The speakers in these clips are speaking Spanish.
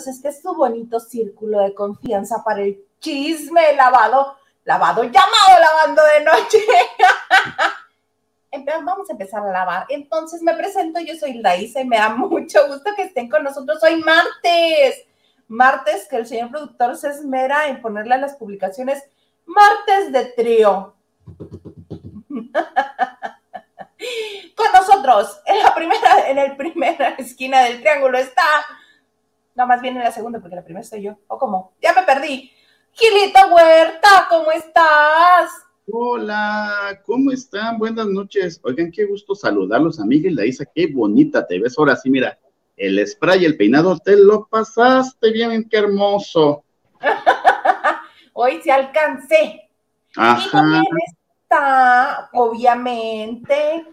bienvenidos a este su bonito círculo de confianza para el chisme lavado, lavado llamado lavando de noche. Vamos a empezar a lavar. Entonces me presento, yo soy Laisa y me da mucho gusto que estén con nosotros hoy martes. Martes que el señor productor se esmera en ponerle a las publicaciones martes de trío. Con nosotros, en la primera, en el primera esquina del triángulo está, no, más bien en la segunda, porque la primera soy yo, o cómo, ya me perdí. Gilita Huerta, ¿cómo estás? Hola, ¿cómo están? Buenas noches. Oigan, qué gusto saludarlos, amiga Laisa, qué bonita te ves. Ahora sí, mira, el spray y el peinado, te lo pasaste bien, qué hermoso. Hoy sí alcancé. Ajá. Y también está, obviamente,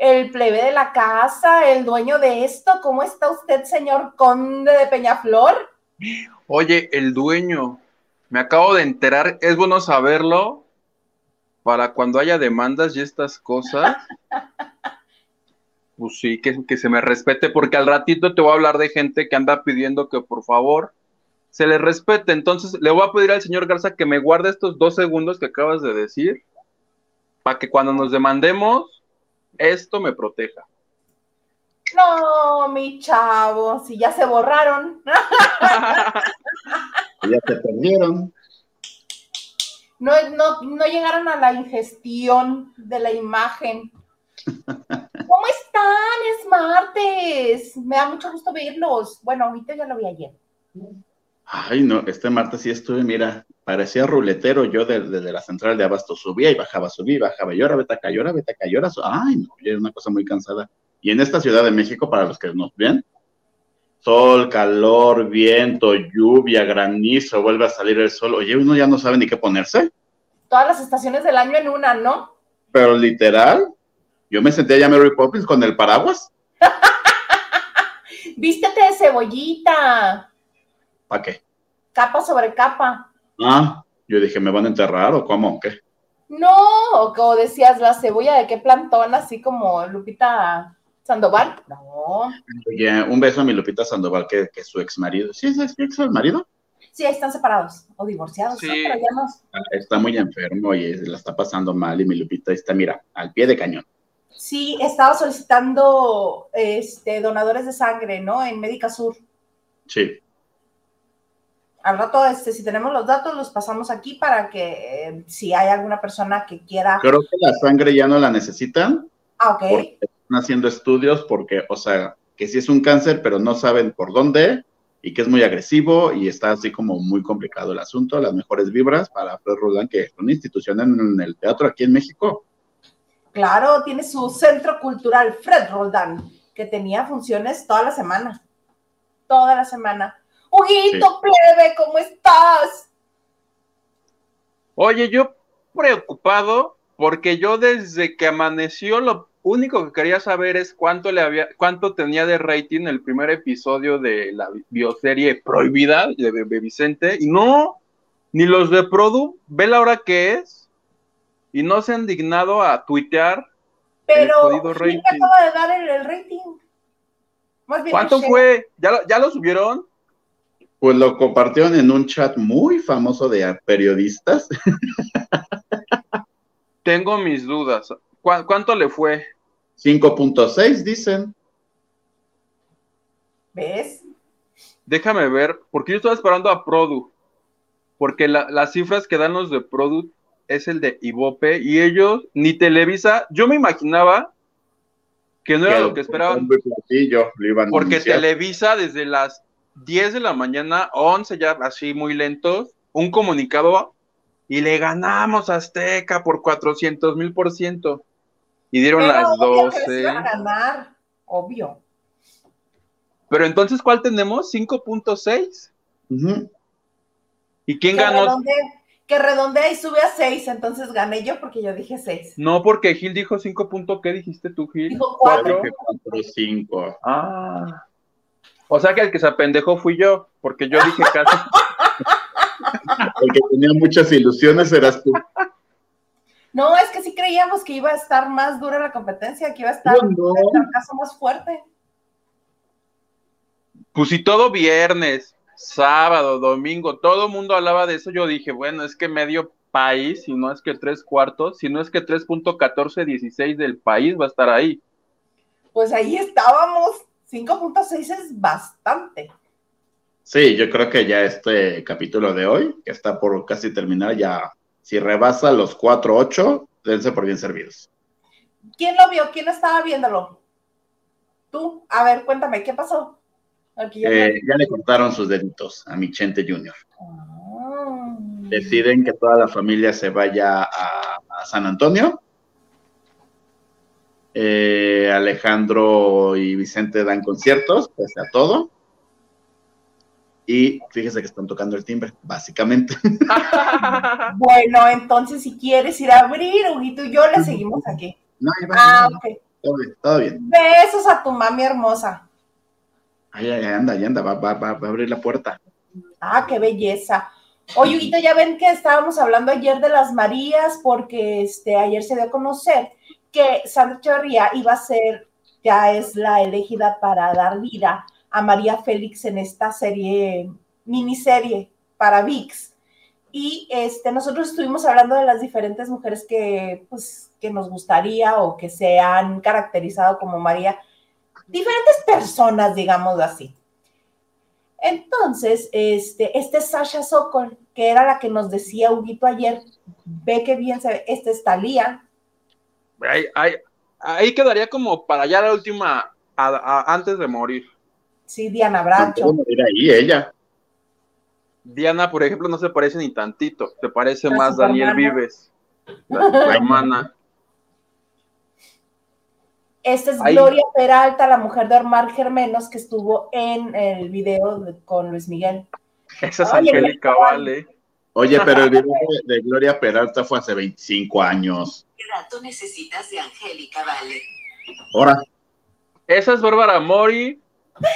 el plebe de la casa, el dueño de esto. ¿Cómo está usted, señor conde de Peñaflor? Oye, el dueño, me acabo de enterar, es bueno saberlo para cuando haya demandas y estas cosas. pues sí, que, que se me respete, porque al ratito te voy a hablar de gente que anda pidiendo que por favor se le respete. Entonces le voy a pedir al señor Garza que me guarde estos dos segundos que acabas de decir, para que cuando nos demandemos esto me proteja. No, mi chavo, si ya se borraron. ya se perdieron. No, no, no llegaron a la ingestión de la imagen. ¿Cómo están? Es martes. Me da mucho gusto verlos. Bueno, ahorita ya lo vi ayer. Ay, no, este martes sí estuve, mira, parecía ruletero yo desde, la central de Abasto, subía y bajaba, subía y bajaba, y ahora vete acá, y ahora vete acá, y ahora, ay, no, era una cosa muy cansada. Y en esta Ciudad de México, para los que nos ven, sol, calor, viento, lluvia, granizo, vuelve a salir el sol, oye, uno ya no sabe ni qué ponerse. Todas las estaciones del año en una, ¿no? Pero literal, yo me sentía ya Mary Poppins con el paraguas. Vístete de cebollita. ¿Para qué? Capa sobre capa. Ah, yo dije, ¿me van a enterrar o cómo? ¿Qué? No, como decías, la cebolla de qué plantón, así como Lupita Sandoval. No. Oye, un beso a mi Lupita Sandoval, que, que su ex marido. ¿Sí es ex marido? Sí, están separados o divorciados. Sí. Ah, está muy enfermo y la está pasando mal y mi Lupita está, mira, al pie de cañón. Sí, estaba solicitando este, donadores de sangre, ¿no? En Médica Sur. Sí al rato, este, si tenemos los datos, los pasamos aquí para que eh, si hay alguna persona que quiera. Creo que la sangre ya no la necesitan. Ah, ok. Están haciendo estudios porque, o sea, que sí es un cáncer, pero no saben por dónde y que es muy agresivo y está así como muy complicado el asunto. Las mejores vibras para Fred Roldán, que es una institución en el teatro aquí en México. Claro, tiene su centro cultural, Fred Roldán, que tenía funciones toda la semana. Toda la semana Huguito, plebe, ¿cómo estás? Oye, yo preocupado porque yo desde que amaneció lo único que quería saber es cuánto le había, cuánto tenía de rating el primer episodio de la bioserie prohibida de, Vicente, y no, ni los de Produ, ve la hora que es, y no se han dignado a tuitear Pero, el rating. acaba de dar el, rating? ¿Cuánto fue? ¿Ya, ¿Ya lo subieron? Pues lo compartieron en un chat muy famoso de periodistas. Tengo mis dudas. ¿Cuánto le fue? 5.6 dicen. ¿Ves? Déjame ver, porque yo estaba esperando a Produ, porque las cifras que dan los de Produ es el de Ibope y ellos, ni Televisa, yo me imaginaba que no era lo que esperaban. porque Televisa desde las 10 de la mañana, 11 ya así muy lentos, un comunicado y le ganamos a Azteca por 400 mil por ciento. Y dieron las 12. a ganar, obvio. Pero entonces, ¿cuál tenemos? 5.6. ¿Y quién ganó? que redondea y sube a 6, entonces gané yo porque yo dije 6. No, porque Gil dijo 5. ¿Qué dijiste tú, Gil? Dijo 4. 5. Ah. O sea que el que se apendejó fui yo, porque yo dije casi. el que tenía muchas ilusiones eras tú. No, es que sí creíamos que iba a estar más dura la competencia, que iba a estar no, el caso más fuerte. Pues si todo viernes, sábado, domingo, todo el mundo hablaba de eso, yo dije, bueno, es que medio país, si no es que tres cuartos, si no es que 3.1416 del país va a estar ahí. Pues ahí estábamos, 5.6 es bastante. Sí, yo creo que ya este capítulo de hoy, que está por casi terminar, ya si rebasa los 4.8, dense por bien servidos. ¿Quién lo vio? ¿Quién estaba viéndolo? Tú, a ver, cuéntame, ¿qué pasó? Eh, ya le cortaron sus deditos a mi Chente Junior. Ah. Deciden que toda la familia se vaya a, San Antonio. Eh, Alejandro y Vicente dan conciertos, pese a todo. Y fíjese que están tocando el timbre, básicamente. bueno, entonces si quieres ir a abrir, Huguito y yo le seguimos aquí. No, ah, Todo bien, todo bien. Besos a tu mami hermosa. Ahí, anda, ahí anda, va, va, va, a abrir la puerta. Ah, qué belleza. Oye, Huguito, ya ven que estábamos hablando ayer de las Marías, porque este, ayer se dio a conocer que Echeverría iba a ser, ya es la elegida para dar vida a María Félix en esta serie, miniserie para VIX. Y este, nosotros estuvimos hablando de las diferentes mujeres que, pues, que nos gustaría o que se han caracterizado como María, diferentes personas, digamos así. Entonces, este, este Sasha Sokol, que era la que nos decía Huguito ayer, ve que bien se ve, este es Talía. Ahí, ahí, quedaría como para ya la última, antes de morir. Sí, Diana Bracho. ahí ella. Diana, por ejemplo, no se parece ni tantito, se parece más Daniel Vives, la hermana. Esta es Gloria Peralta, la mujer de Omar Germenos, que estuvo en el video con Luis Miguel. Esa es Angélica Vale. Oye, pero el video de, Gloria Peralta fue hace 25 años. ¿Qué dato necesitas de Angélica Vale? Ahora. Esa es Bárbara Mori,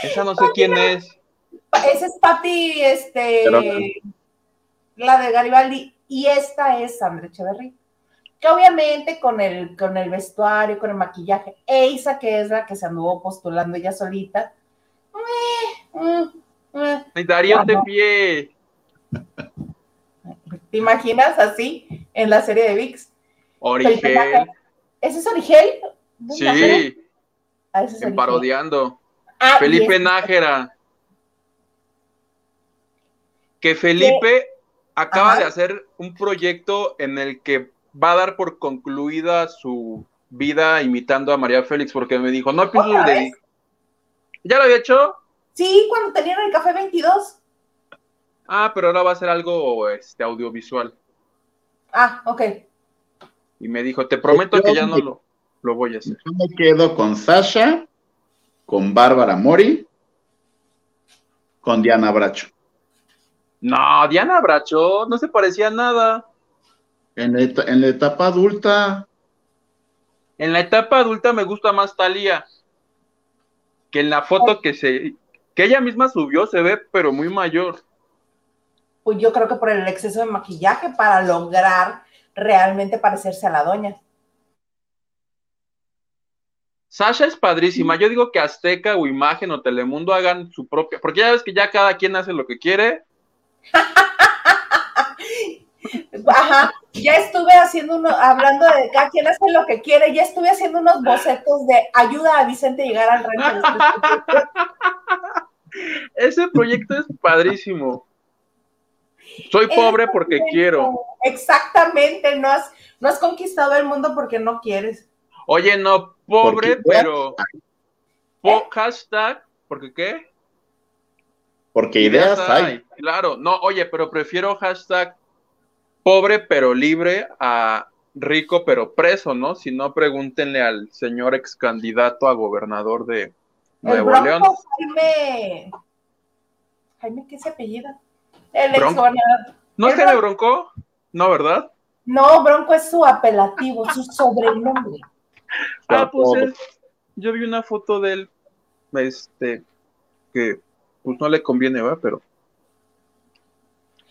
esa no sé quién es. Esa es Patti, este, la de Garibaldi, y esta es Sandra Echeverría. Que obviamente con el, con el vestuario, con el maquillaje, Eisa, que es la que se anduvo postulando ella solita. Eh, Darío de pie. ¿Te imaginas así en la serie de VIX? Origel. ¿Ese es Origel? Sí. Ah, parodiando. Ah, Felipe Nájera. Que Felipe acaba de hacer un proyecto en el que va a dar por concluida su vida imitando a María Félix, porque me dijo, no pienso de... ¿Ya lo había hecho? Sí, cuando tenían el café 22. Ah, pero ahora va a ser algo este, audiovisual. Ah, ok. Y me dijo, te prometo que ya no lo, lo voy a hacer. Yo me quedo con Sasha con Bárbara Mori, con Diana Bracho. No, Diana Bracho no se parecía a nada. En la, etapa adulta. En la etapa adulta me gusta más Talía. Que en la foto que se que ella misma subió se ve pero muy mayor. Pues yo creo que por el exceso de maquillaje para lograr realmente parecerse a la doña. Sasha es padrísima. Yo digo que Azteca o Imagen o Telemundo hagan su propia, porque ya ves que ya cada quien hace lo que quiere. Ajá, ya estuve haciendo uno, hablando de cada quien hace lo que quiere, ya estuve haciendo unos bocetos de ayuda a Vicente a llegar al reino. Ese proyecto es padrísimo. Soy pobre porque quiero. Exactamente, no has, no has conquistado el mundo porque no quieres. Oye, no, pobre, pero. hashtag, ¿por qué? Porque ideas, hay. Claro, no, oye, pero prefiero hashtag pobre pero libre a rico pero preso, ¿no? Si no, pregúntenle al señor ex candidato a gobernador de Nuevo León. Jaime. Jaime, ¿qué se apellida? El ex gobernador. ¿No es Jaime Bronco? No, ¿verdad? No, Bronco es su apelativo, su sobrenombre. Ah, pues yo vi una foto de él, este, que pues no le conviene, ¿verdad? Pero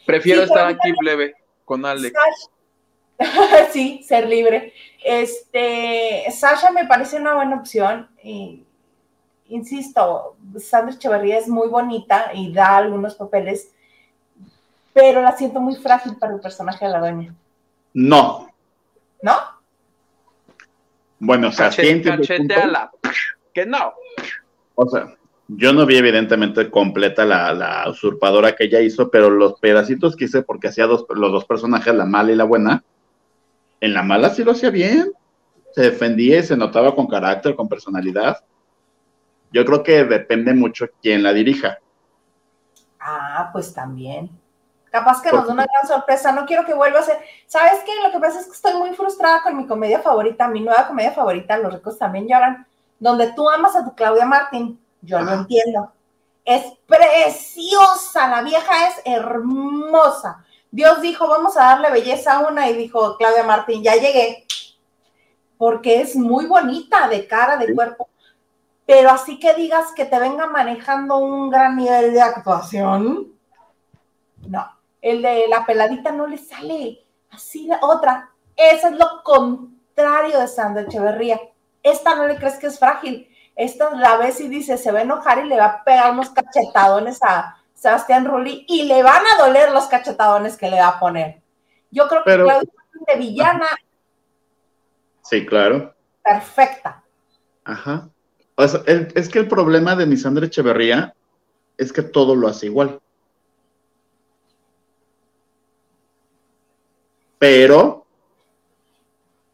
prefiero estar aquí plebe con Alex. sí, ser libre. Este, Sasha me parece una buena opción y, insisto, Sandra Echeverría es muy bonita y da algunos papeles, pero la siento muy frágil para el personaje de la doña. No. ¿No? Bueno, o sea, cacheteala. Que no. O sea, yo no vi evidentemente completa la, usurpadora que ella hizo, pero los pedacitos que hice, porque hacía dos, los dos personajes, la mala y la buena, en la mala sí lo hacía bien. Se defendía y se notaba con carácter, con personalidad. Yo creo que depende mucho quién la dirija. Ah, pues también. Capaz que nos da una gran sorpresa. No quiero que vuelva a ser. ¿Sabes qué? Lo que pasa es que estoy muy frustrada con mi comedia favorita, mi nueva comedia favorita, Los ricos también lloran, donde tú amas a tu Claudia Martín yo lo entiendo. Es preciosa, la vieja es hermosa. Dios dijo, vamos a darle belleza a una y dijo, Claudia Martín, ya llegué. Porque es muy bonita de cara, de cuerpo. Pero así que digas que te venga manejando un gran nivel de actuación. No, el de la peladita no le sale. Así la otra. Eso es lo contrario de Sandra Echeverría. Esta no le crees que es frágil esta la ves y dice, se va a enojar y le va a pegar unos cachetadones a Sebastián Rulli y le van a doler los cachetadones que le va a poner. Yo creo que Claudia de villana. Sí, claro. Perfecta. Ajá. es que el problema de Misandra Echeverría es que todo lo hace igual. Pero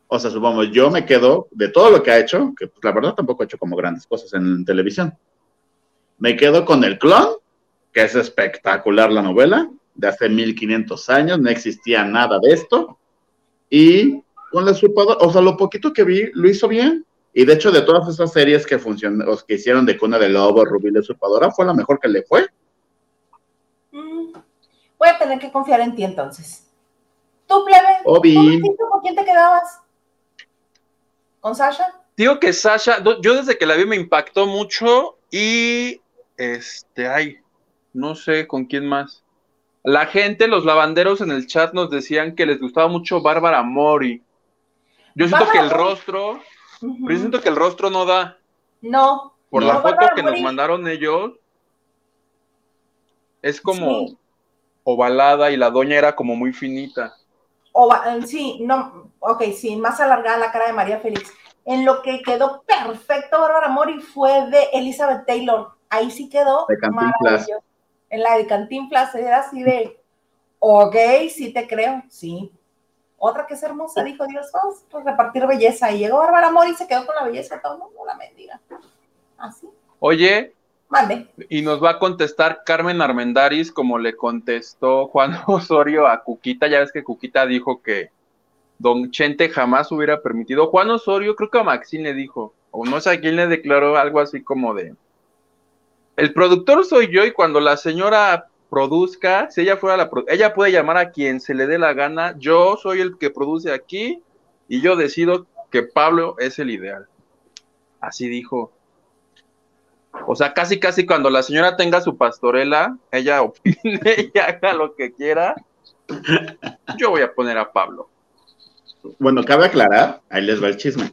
o sea, supongamos, yo me quedo de todo lo que ha hecho, que pues, la verdad tampoco ha hecho como grandes cosas en televisión. Me quedo con el clon, que es espectacular la novela, de hace 1500 años, no existía nada de esto. Y con la usurpadora, o sea, lo poquito que vi, lo hizo bien. Y de hecho, de todas esas series que funcionaron, que hicieron de Cuna de Lobo, Rubí la usurpadora, fue la mejor que le fue. Mm, voy a tener que confiar en ti entonces. Tú, plebe, ¿con quién te quedabas? ¿Con Sasha? Digo que Sasha, yo desde que la vi me impactó mucho y este, ay, no sé con quién más. La gente, los lavanderos en el chat nos decían que les gustaba mucho Bárbara Mori. Yo siento que el rostro, pero yo siento que el rostro no da. No. Por la foto que nos mandaron ellos, es como ovalada y la doña era como muy finita. Sí, no, ok, sí, más alargada la cara de María Félix. En lo que quedó perfecto Bárbara Mori fue de Elizabeth Taylor. Ahí sí quedó maravilloso. En la de Cantinflas era así de, ok, sí te creo, sí. Otra que es hermosa, dijo Dios, vamos a repartir belleza. Y llegó Bárbara Mori y se quedó con la belleza de todo el mundo, la mendiga. Así. Oye, y nos va a contestar Carmen Armendaris como le contestó Juan Osorio a Cuquita. Ya ves que Cuquita dijo que Don Chente jamás hubiera permitido. Juan Osorio, creo que a Maxine le dijo, o no sé a quién le declaró algo así como de. El productor soy yo y cuando la señora produzca, si ella fuera la ella puede llamar a quien se le dé la gana. Yo soy el que produce aquí y yo decido que Pablo es el ideal. Así dijo o sea, casi, casi cuando la señora tenga su pastorela, ella opine y haga lo que quiera. Yo voy a poner a Pablo. Bueno, cabe aclarar, ahí les va el chisme.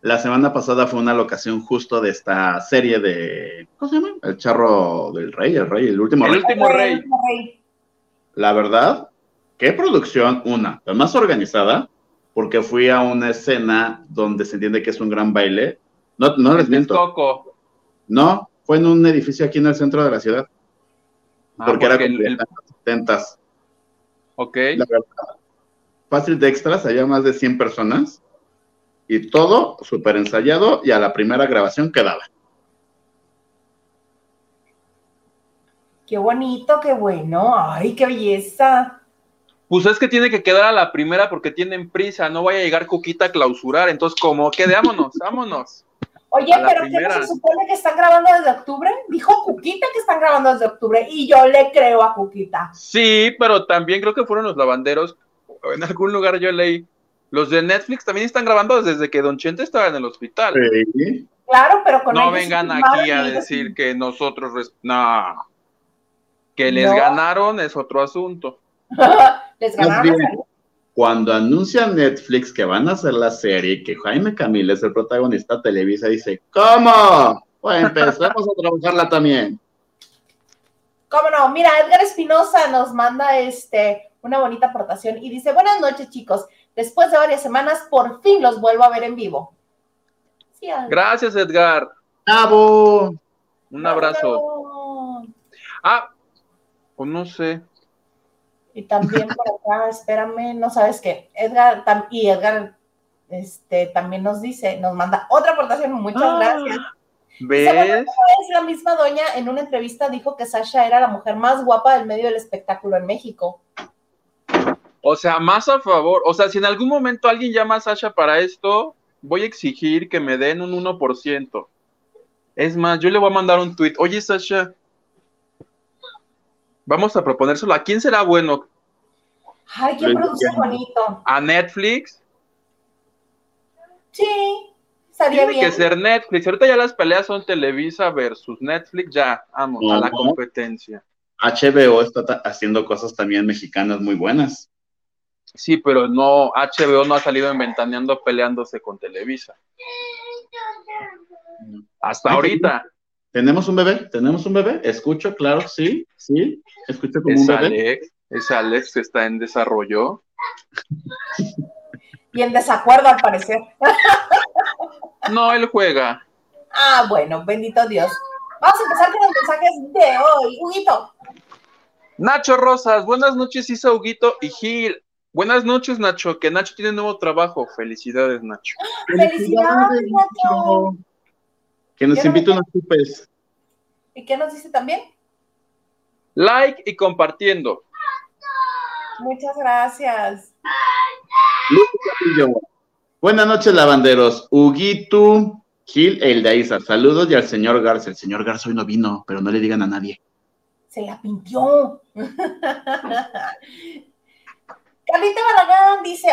La semana pasada fue una locación justo de esta serie de. ¿Cómo se llama? El charro del rey, el rey, el último el rey. Último rey. La verdad, qué producción, una, la más organizada, porque fui a una escena donde se entiende que es un gran baile. No, no les miento. No, fue en un edificio aquí en el centro de la ciudad. Ah, porque, era el, el... Ok. La verdad, fácil de extras, había más de 100 personas y todo súper ensayado y a la primera grabación quedaba. Qué bonito, qué bueno. Ay, qué belleza. Pues es que tiene que quedar a la primera porque tienen prisa, no vaya a llegar Cuquita a clausurar, entonces como quedémonos, vámonos. Oye, pero ¿qué no se supone que están grabando desde octubre? Dijo Cuquita que están grabando desde octubre y yo le creo a Cuquita. Sí, pero también creo que fueron los lavanderos. En algún lugar yo leí. Los de Netflix también están grabando desde que Don Chente estaba en el hospital. Sí. Claro, pero con No vengan aquí a decir que nosotros. No. Que les ganaron es otro asunto. les ganaron cuando anuncia Netflix que van a hacer la serie, que Jaime Camil es el protagonista, Televisa dice, ¿cómo? Pues empezamos a trabajarla también. ¿Cómo no? Mira, Edgar Espinosa nos manda este una bonita aportación y dice, buenas noches chicos, después de varias semanas por fin los vuelvo a ver en vivo. Gracias Edgar. Bravo. Un abrazo. Ah, pues no sé. Y también por acá, espérame, no sabes qué, Edgar, y Edgar este, también nos dice, nos manda otra aportación, muchas ah, gracias. ¿Ves? Es la misma doña en una entrevista dijo que Sasha era la mujer más guapa del medio del espectáculo en México. O sea, más a favor, o sea, si en algún momento alguien llama a Sasha para esto, voy a exigir que me den un 1%. Es más, yo le voy a mandar un tweet. Oye, Sasha, Vamos a proponérselo. ¿A quién será bueno? Ay, ¿quién produce bonito? ¿A Netflix? Sí, estaría Tiene que ser Netflix. Ahorita ya las peleas son Televisa versus Netflix. Ya, vamos, a la competencia. HBO está haciendo cosas también mexicanas muy buenas. Sí, pero no, HBO no ha salido inventaneando peleándose con Televisa. Hasta ahorita. ¿Tenemos un bebé? ¿Tenemos un bebé? Escucho, claro, sí, sí. Escucho como un bebé. Alex, es Alex que está en desarrollo. Y en desacuerdo al parecer. No, él juega. Ah, bueno, bendito Dios. Vamos a empezar con los mensajes de hoy. Huguito. Nacho Rosas, buenas noches, Isa Huguito y Gil. Buenas noches, Nacho, que Nacho tiene nuevo trabajo. Felicidades, Nacho. Felicidades, Nacho. Que nos invite unos chupes. ¿Y qué nos dice también? Like y compartiendo. Muchas gracias. Buenas noches, lavanderos. Huguito, Gil, el de Isa. Saludos y al señor Garza. El señor Garza hoy no vino, pero no le digan a nadie. Se la pintió. Carlita Barragán dice,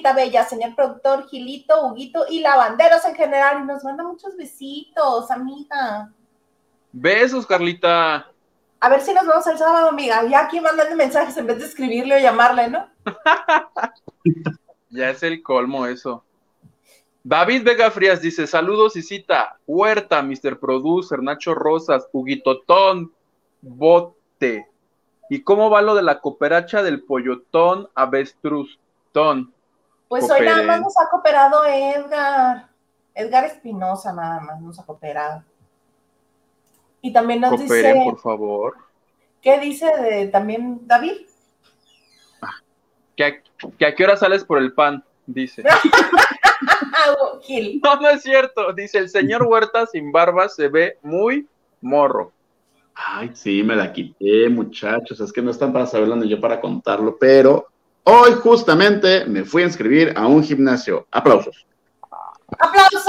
bella, señor productor, Gilito, Huguito y lavanderos en general. Y nos manda muchos besitos, amiga. Besos, Carlita. A ver si nos vemos el sábado, amiga. Ya aquí mandando mensajes en vez de escribirle o llamarle, ¿no? ya es el colmo eso. David Vega Frías dice, saludos y cita, Huerta, Mr. Producer, Nacho Rosas, Huguitotón, Bote, ¿Y cómo va lo de la cooperacha del pollotón avestruztón? Pues hoy nada más nos ha cooperado Edgar. Edgar Espinosa nada más nos ha cooperado. Y también nos dice... por favor. ¿Qué dice de, también David? Ah, que, a, qué hora sales por el pan, dice. no, no es cierto. Dice, el señor Huerta sin barba se ve muy morro. Ay, sí, me la quité, muchachos. Es que no están para saberlo ni yo para contarlo, pero hoy justamente me fui a inscribir a un gimnasio. Aplausos. ¡Aplausos!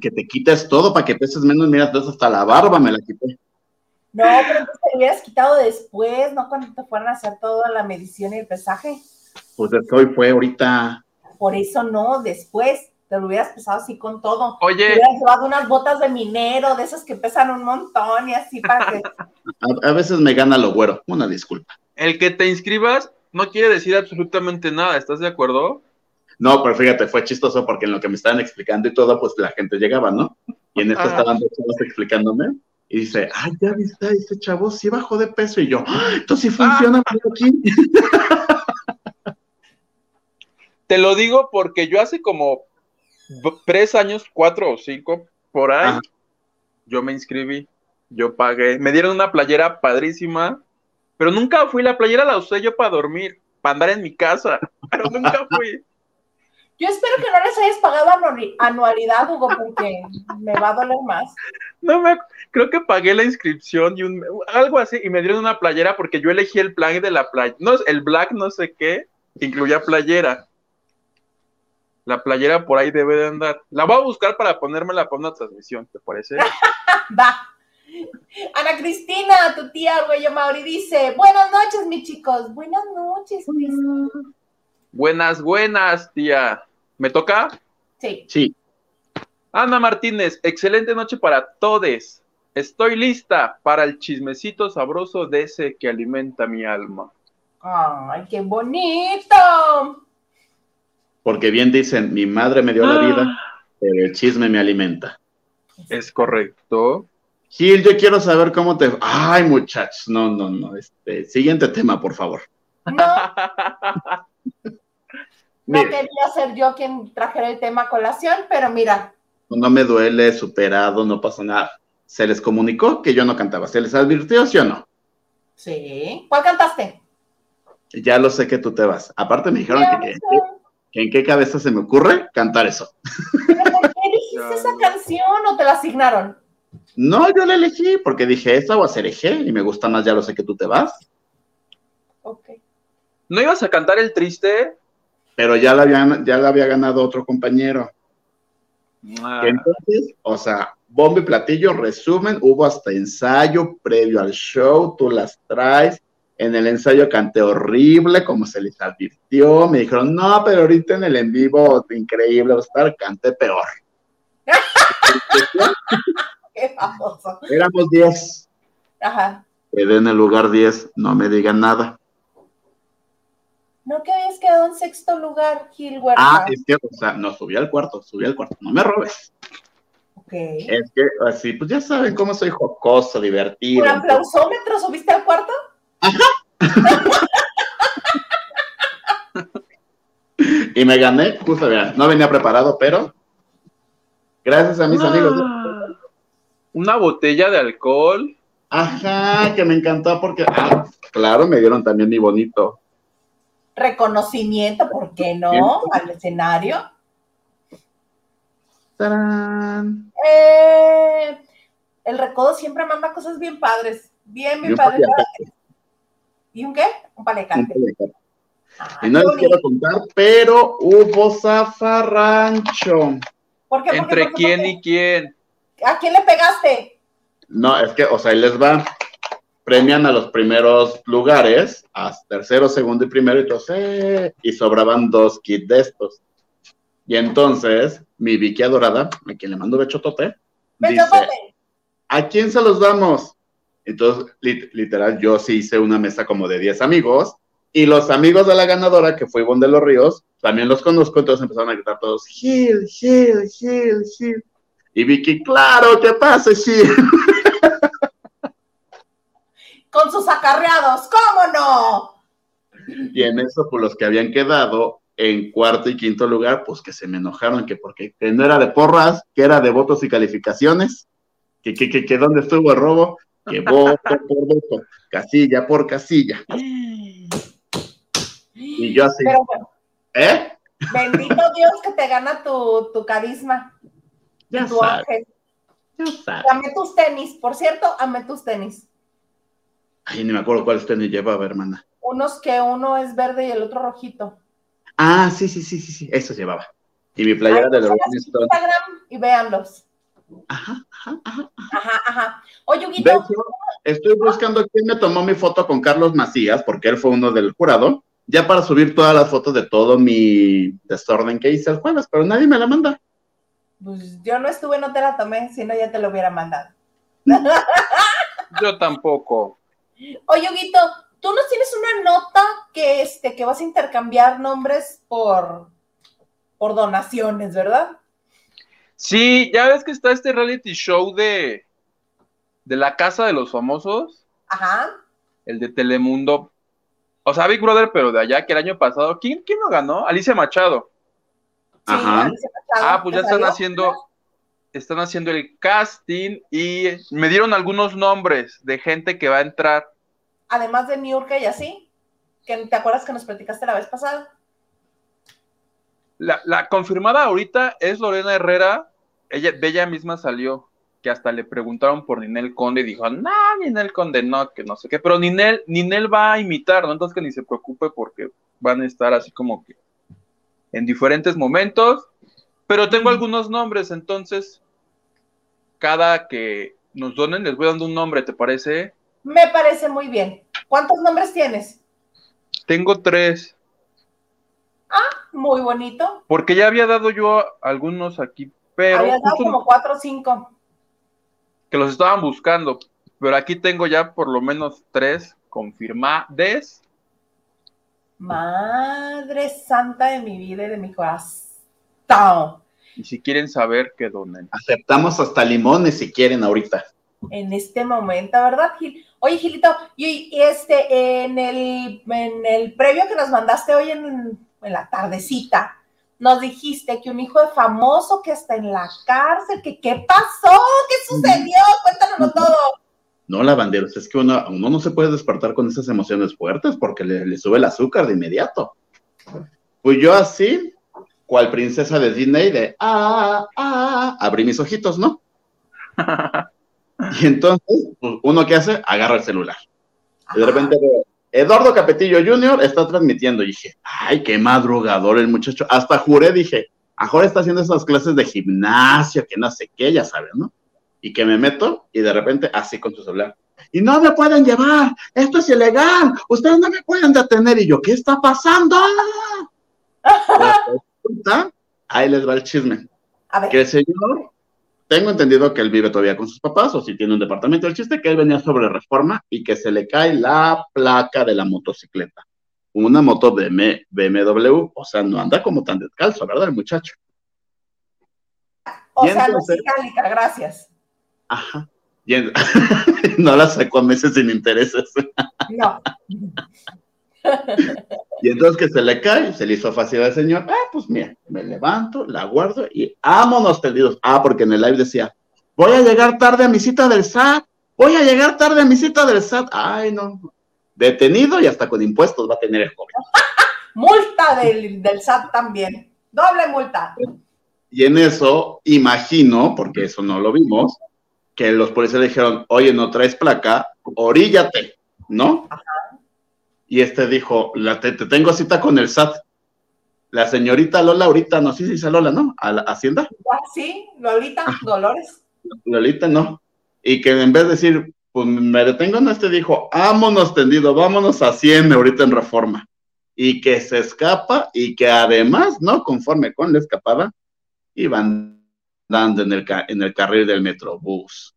Que, te quites todo para que peses menos. Mira, entonces hasta la barba me la quité. No, pero te hubieras quitado después, ¿no? Cuando te fueran a hacer toda la medición y el pesaje. Pues es que hoy fue ahorita. Por eso no, después te lo hubieras pesado así con todo. Oye. Te hubieras llevado unas botas de minero, de esas que pesan un montón y así para que. A, veces me gana lo güero, una disculpa. El que te inscribas no quiere decir absolutamente nada, ¿estás de acuerdo? No, pero fíjate, fue chistoso porque en lo que me estaban explicando y todo, pues la gente llegaba, ¿no? Y en esto ah. estaban dos chavos explicándome y dice, ay, ya viste, ese chavo sí bajó de peso. Y yo, ¡Ah, esto sí funciona ah. aquí. Te lo digo porque yo hace como tres años, cuatro o cinco, por ahí, yo me inscribí, yo pagué, me dieron una playera padrísima, pero nunca fui, la playera la usé yo para dormir, para andar en mi casa, pero nunca fui. Yo espero que no les hayas pagado anualidad, Hugo, porque me va a doler más. No me, creo que pagué la inscripción y un, algo así, y me dieron una playera porque yo elegí el plan de la playa, no, el black no sé qué, incluía playera. La playera por ahí debe de andar. La voy a buscar para ponérmela para una transmisión, ¿te parece? Va. Ana Cristina, tu tía Güey Mauri dice, buenas noches, mis chicos. Buenas noches, Buenas, buenas, tía. ¿Me toca? Sí. Sí. Ana Martínez, excelente noche para todos. Estoy lista para el chismecito sabroso de ese que alimenta mi alma. ¡Ay, qué bonito! Porque bien dicen, mi madre me dio la vida. pero el chisme me alimenta. Es correcto. Gil, yo quiero saber cómo te. Ay, muchachos, no, no, no. Este, siguiente tema, por favor. No. no quería ser yo quien trajera el tema a colación, pero mira. No me duele, superado, no pasa nada. Se les comunicó que yo no cantaba. ¿Se les advirtió, sí o no? Sí. ¿Cuál cantaste? Ya lo sé que tú te vas. Aparte me dijeron que, que, en qué cabeza se me ocurre cantar eso. ¿Pero por qué dijiste esa canción o te la asignaron? No, yo la elegí porque dije, esta va a ser eje y me gusta más, ya lo sé que tú te vas. Ok. ¿No ibas a cantar el triste? Pero ya la, había, ya la había ganado otro compañero. Ah. Entonces, o sea, bombo y platillo, resumen, hubo hasta ensayo previo al show, tú las traes. En el ensayo canté horrible, como se les advirtió. Me dijeron, no, pero ahorita en el en vivo, increíble, va a estar, canté peor. Éramos 10. Ajá. Quedé en el lugar 10, no me digan nada. No que habías quedado en sexto lugar, Gil Ah, es que, o sea, no, subí al cuarto, subí al cuarto, no me robes. Ok. Es que, así, pues ya saben cómo soy jocoso, divertido. ¿Un aplausómetro subiste al cuarto? Ajá. y me gané, justo, no venía preparado, pero gracias a mis ah. amigos una botella de alcohol. Ajá, que me encantó porque, ah, claro, me dieron también mi bonito. Reconocimiento, ¿por qué no? Al escenario. ¡Tarán! Eh, el recodo siempre manda cosas bien padres, bien, bien padres. ¿Y un qué? Un palecante. Ah, y no les quiero contar, pero hubo zafarrancho. ¿Por qué? ¿Entre quién y quién? ¿A quién le pegaste? No, es que, o sea, ahí les va. Premian a los primeros lugares, a tercero, segundo y primero, y entonces, y sobraban dos kits de estos. Y entonces, mi Vicky adorada, a quien le mando bechotote, dice, ¿a quién se los damos? Entonces, literal, yo sí hice una mesa como de 10 amigos, y los amigos de la ganadora, que fue Ivonne de los Ríos, también los conozco, entonces empezaron a gritar todos, Gil, Gil, Gil, Gil. Y Vicky, claro, ¿qué pasa, sí. Con sus acarreados, ¿cómo no? Y en eso, pues los que habían quedado en cuarto y quinto lugar, pues que se me enojaron, que porque no era de porras, que era de votos y calificaciones, que, que, que, que dónde estuvo el robo, que voto por voto, casilla por casilla. Y yo así. ¿Eh? Bendito Dios que te gana tu, tu carisma. Ya sabes. Ya sabes. Amé tus tenis, por cierto, amé tus tenis. Ay, ni me acuerdo cuáles tenis llevaba, hermana. Unos que uno es verde y el otro rojito. Ah, sí, sí, sí, sí, sí, esos llevaba. Y mi playera de los Instagram y véanlos. Ajá, ajá, ajá. Ajá, ajá. Oye, Huguito. Estoy buscando quién me tomó mi foto con Carlos Macías, porque él fue uno del jurado, ya para subir todas las fotos de todo mi desorden que hice el jueves, pero nadie me la manda. Pues yo no estuve, no te la tomé, si no ya te lo hubiera mandado. Yo tampoco. Oye, Huguito, tú nos tienes una nota que, este, que vas a intercambiar nombres por, por donaciones, ¿verdad? Sí, ya ves que está este reality show de, de la casa de los famosos. Ajá. El de Telemundo. O sea, Big Brother, pero de allá que el año pasado. ¿Quién, quién lo ganó? Alicia Machado. Ajá. Ah, pues ya están haciendo, están haciendo el casting y me dieron algunos nombres de gente que va a entrar. Además de New York y así, que te acuerdas que nos platicaste la vez pasada. La, confirmada ahorita es Lorena Herrera, ella, de ella misma salió, que hasta le preguntaron por Ninel Conde y dijo, no, Ninel Conde no, que no sé qué, pero Ninel, Ninel va a imitar, ¿no? Entonces que ni se preocupe porque van a estar así como que en diferentes momentos, pero tengo algunos nombres, entonces cada que nos donen les voy dando un nombre, ¿te parece? Me parece muy bien. ¿Cuántos nombres tienes? Tengo tres. Ah, muy bonito. Porque ya había dado yo algunos aquí, pero... Había dado como cuatro o cinco. Que los estaban buscando, pero aquí tengo ya por lo menos tres confirmadas Madre santa de mi vida y de mi corazón. Y si quieren saber, que donen. Aceptamos hasta limones si quieren ahorita. En este momento, ¿verdad, Gil? Oye, Gilito, y, este, en el, en el previo que nos mandaste hoy en, en la tardecita, nos dijiste que un hijo de famoso que está en la cárcel, que qué pasó, qué sucedió, cuéntanos todo. No, lavanderos, es que uno, uno no se puede despertar con esas emociones fuertes porque le, sube el azúcar de inmediato. Pues yo así, cual princesa de Disney, de ah, ah, abrí mis ojitos, ¿no? y entonces, pues, uno que hace, agarra el celular. Y de repente Eduardo Capetillo Jr. está transmitiendo. Y dije, ay, qué madrugador el muchacho. Hasta juré, dije, ahora está haciendo esas clases de gimnasio, que no sé qué, ya sabes, ¿no? y que me meto y de repente así con su celular. Y no me pueden llevar, esto es ilegal, ustedes no me pueden detener. Y yo, ¿qué está pasando? Ahí les va el chisme. Que el señor, tengo entendido que él vive todavía con sus papás o si tiene un departamento. El chiste que él venía sobre reforma y que se le cae la placa de la motocicleta. Una moto BMW, o sea, no anda como tan descalzo, ¿verdad, el muchacho? O sea, no es gracias. Ajá. no la sacó a meses sin intereses. No. y entonces que se le cae, se le hizo fácil al señor. Ah, pues mira, me levanto, la guardo y vámonos tendidos. Ah, porque en el live decía, voy a llegar tarde a mi cita del SAT, voy a llegar tarde a mi cita del SAT. Ay, no. Detenido y hasta con impuestos va a tener el joven. multa del, del SAT también. Doble multa. Y en eso, imagino, porque eso no lo vimos, que los policías le dijeron, oye, no traes placa, oríllate, ¿no? Y este dijo, la, te, tengo cita con el SAT. La señorita Lola ahorita, no, sí, sí, dice Lola, ¿no? A la Hacienda. Ah, sí, Lolita, ah. Dolores. Lolita, no. Y que en vez de decir, pues me detengo en este, dijo, vámonos tendido, vámonos a 100 ahorita en reforma. Y que se escapa y que además, ¿no? Conforme con la escapada, iban dando en el, en el carril del metrobús.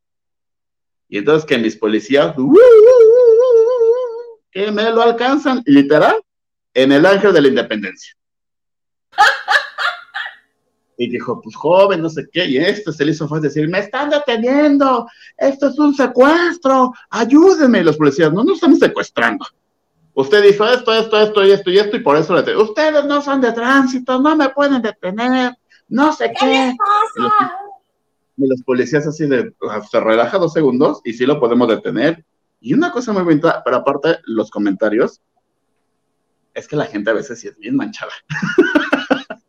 Y entonces que mis policías, que me lo alcanzan, literal, en el ángel de la independencia. Y dijo, pues joven, no sé qué, y esto se le hizo fácil decir, me están deteniendo, esto es un secuestro, ayúdenme. Y los policías, no nos estamos secuestrando. Usted dijo esto, esto, esto y esto y esto, y por eso le Ustedes no son de tránsito, no me pueden detener no sé qué. Y los policías así de, ah, se relaja dos segundos y sí lo podemos detener. Y una cosa muy bonita, pero aparte los comentarios, es que la gente a veces sí es bien manchada.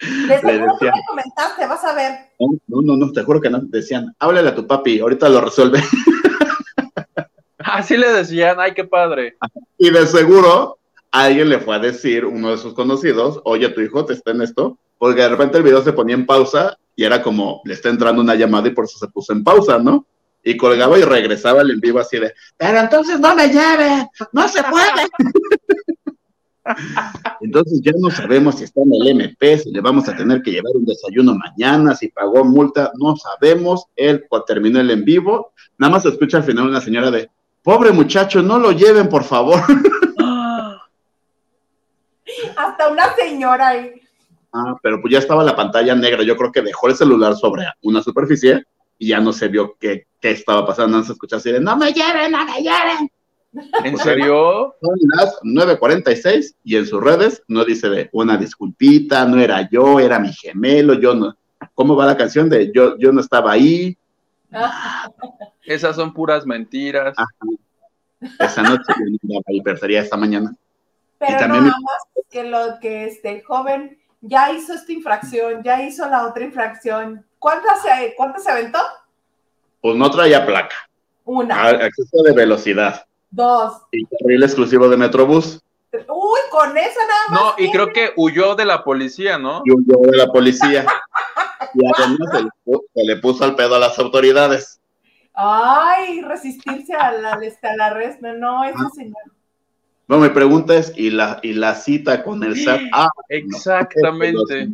Les seguro que me comentaste, vas a ver. No, no, no, te juro que no. Decían, háblale a tu papi, ahorita lo resuelve. Así le decían, ay, qué padre. Y de seguro alguien le fue a decir, uno de sus conocidos, oye, tu hijo te está en esto, porque de repente el video se ponía en pausa y era como, le está entrando una llamada y por eso se puso en pausa, ¿no? Y colgaba y regresaba el en vivo así de, pero entonces no me lleve, no se puede. entonces ya no sabemos si está en el MP, si le vamos a tener que llevar un desayuno mañana, si pagó multa, no sabemos. Él terminó el en vivo, nada más escucha al final una señora de, pobre muchacho, no lo lleven, por favor. Hasta una señora ahí. Ah, pero pues ya estaba la pantalla negra. Yo creo que dejó el celular sobre una superficie y ya no se vio qué, qué estaba pasando. No se escuchó así de, no me lleven, no me lleven. ¿En serio? Son las 9.46 y en sus redes no dice de una disculpita, no era yo, era mi gemelo, yo no. ¿Cómo va la canción de yo, yo no estaba ahí? Esas son puras mentiras. Esa noche yo no sería esta mañana. Pero nada más que lo que este joven ya hizo esta infracción, ya hizo la otra infracción. ¿Cuántas se, ¿cuántas se aventó? Pues no traía placa. Una. Acceso de velocidad. Dos. Y carril exclusivo de Metrobús. Uy, con esa nada más. No, y creo que huyó de la policía, ¿no? Y huyó de la policía. y además se le, puso al pedo a las autoridades. Ay, resistirse a la, este, al arresto. No, ese ah. señor. No, mi pregunta es, ¿y la, y la cita con el SAT? Ah, exactamente.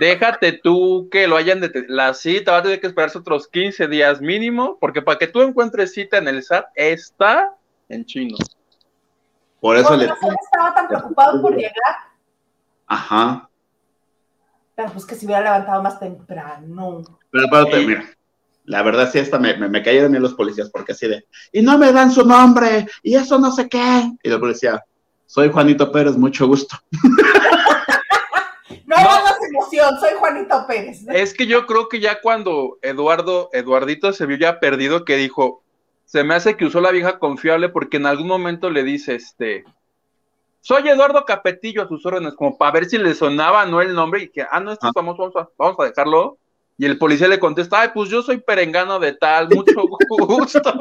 Déjate tú que lo hayan de la cita va a tener que esperarse otros 15 días mínimo, porque para que tú encuentres cita en el SAT está en chino. Por eso le estaba tan preocupado por llegar. Ajá. Pero pues que se hubiera levantado más temprano. Pero aparte, mira, la verdad sí hasta me, me, me cayeron bien los policías porque así de, y no me dan su nombre, y eso no sé qué. Y el policía, soy Juanito Pérez, mucho gusto. no hay más emoción, soy Juanito Pérez. Es que yo creo que ya cuando Eduardo, Eduardito se vio ya perdido, que dijo, se me hace que usó la vieja confiable porque en algún momento le dice, este, soy Eduardo Capetillo a sus órdenes, como para ver si le sonaba no el nombre y que, ah, no, esto es famoso, vamos a, vamos a dejarlo. Y el policía le contesta, ay, pues yo soy perengano de tal, mucho gusto.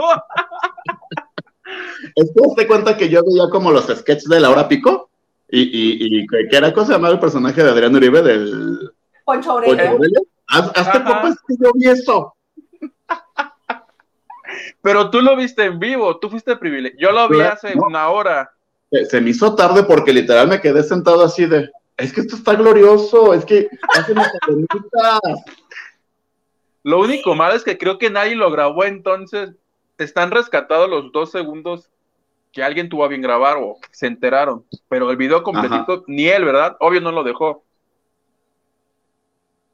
es que te cuenta que yo veía como los sketches de la hora pico y, y, y que era cosa llamada el personaje de Adrián Uribe del Poncho Aurelio. Hasta poco es que yo vi eso. Pero tú lo viste en vivo, tú fuiste privilegiado. Yo lo vi hace una hora se me hizo tarde porque literal me quedé sentado así de, es que esto está glorioso, es que Lo único malo es que creo que nadie lo grabó, entonces están rescatados los dos segundos que alguien tuvo a bien grabar o se enteraron, pero el video completito ni él, ¿verdad? Obvio no lo dejó.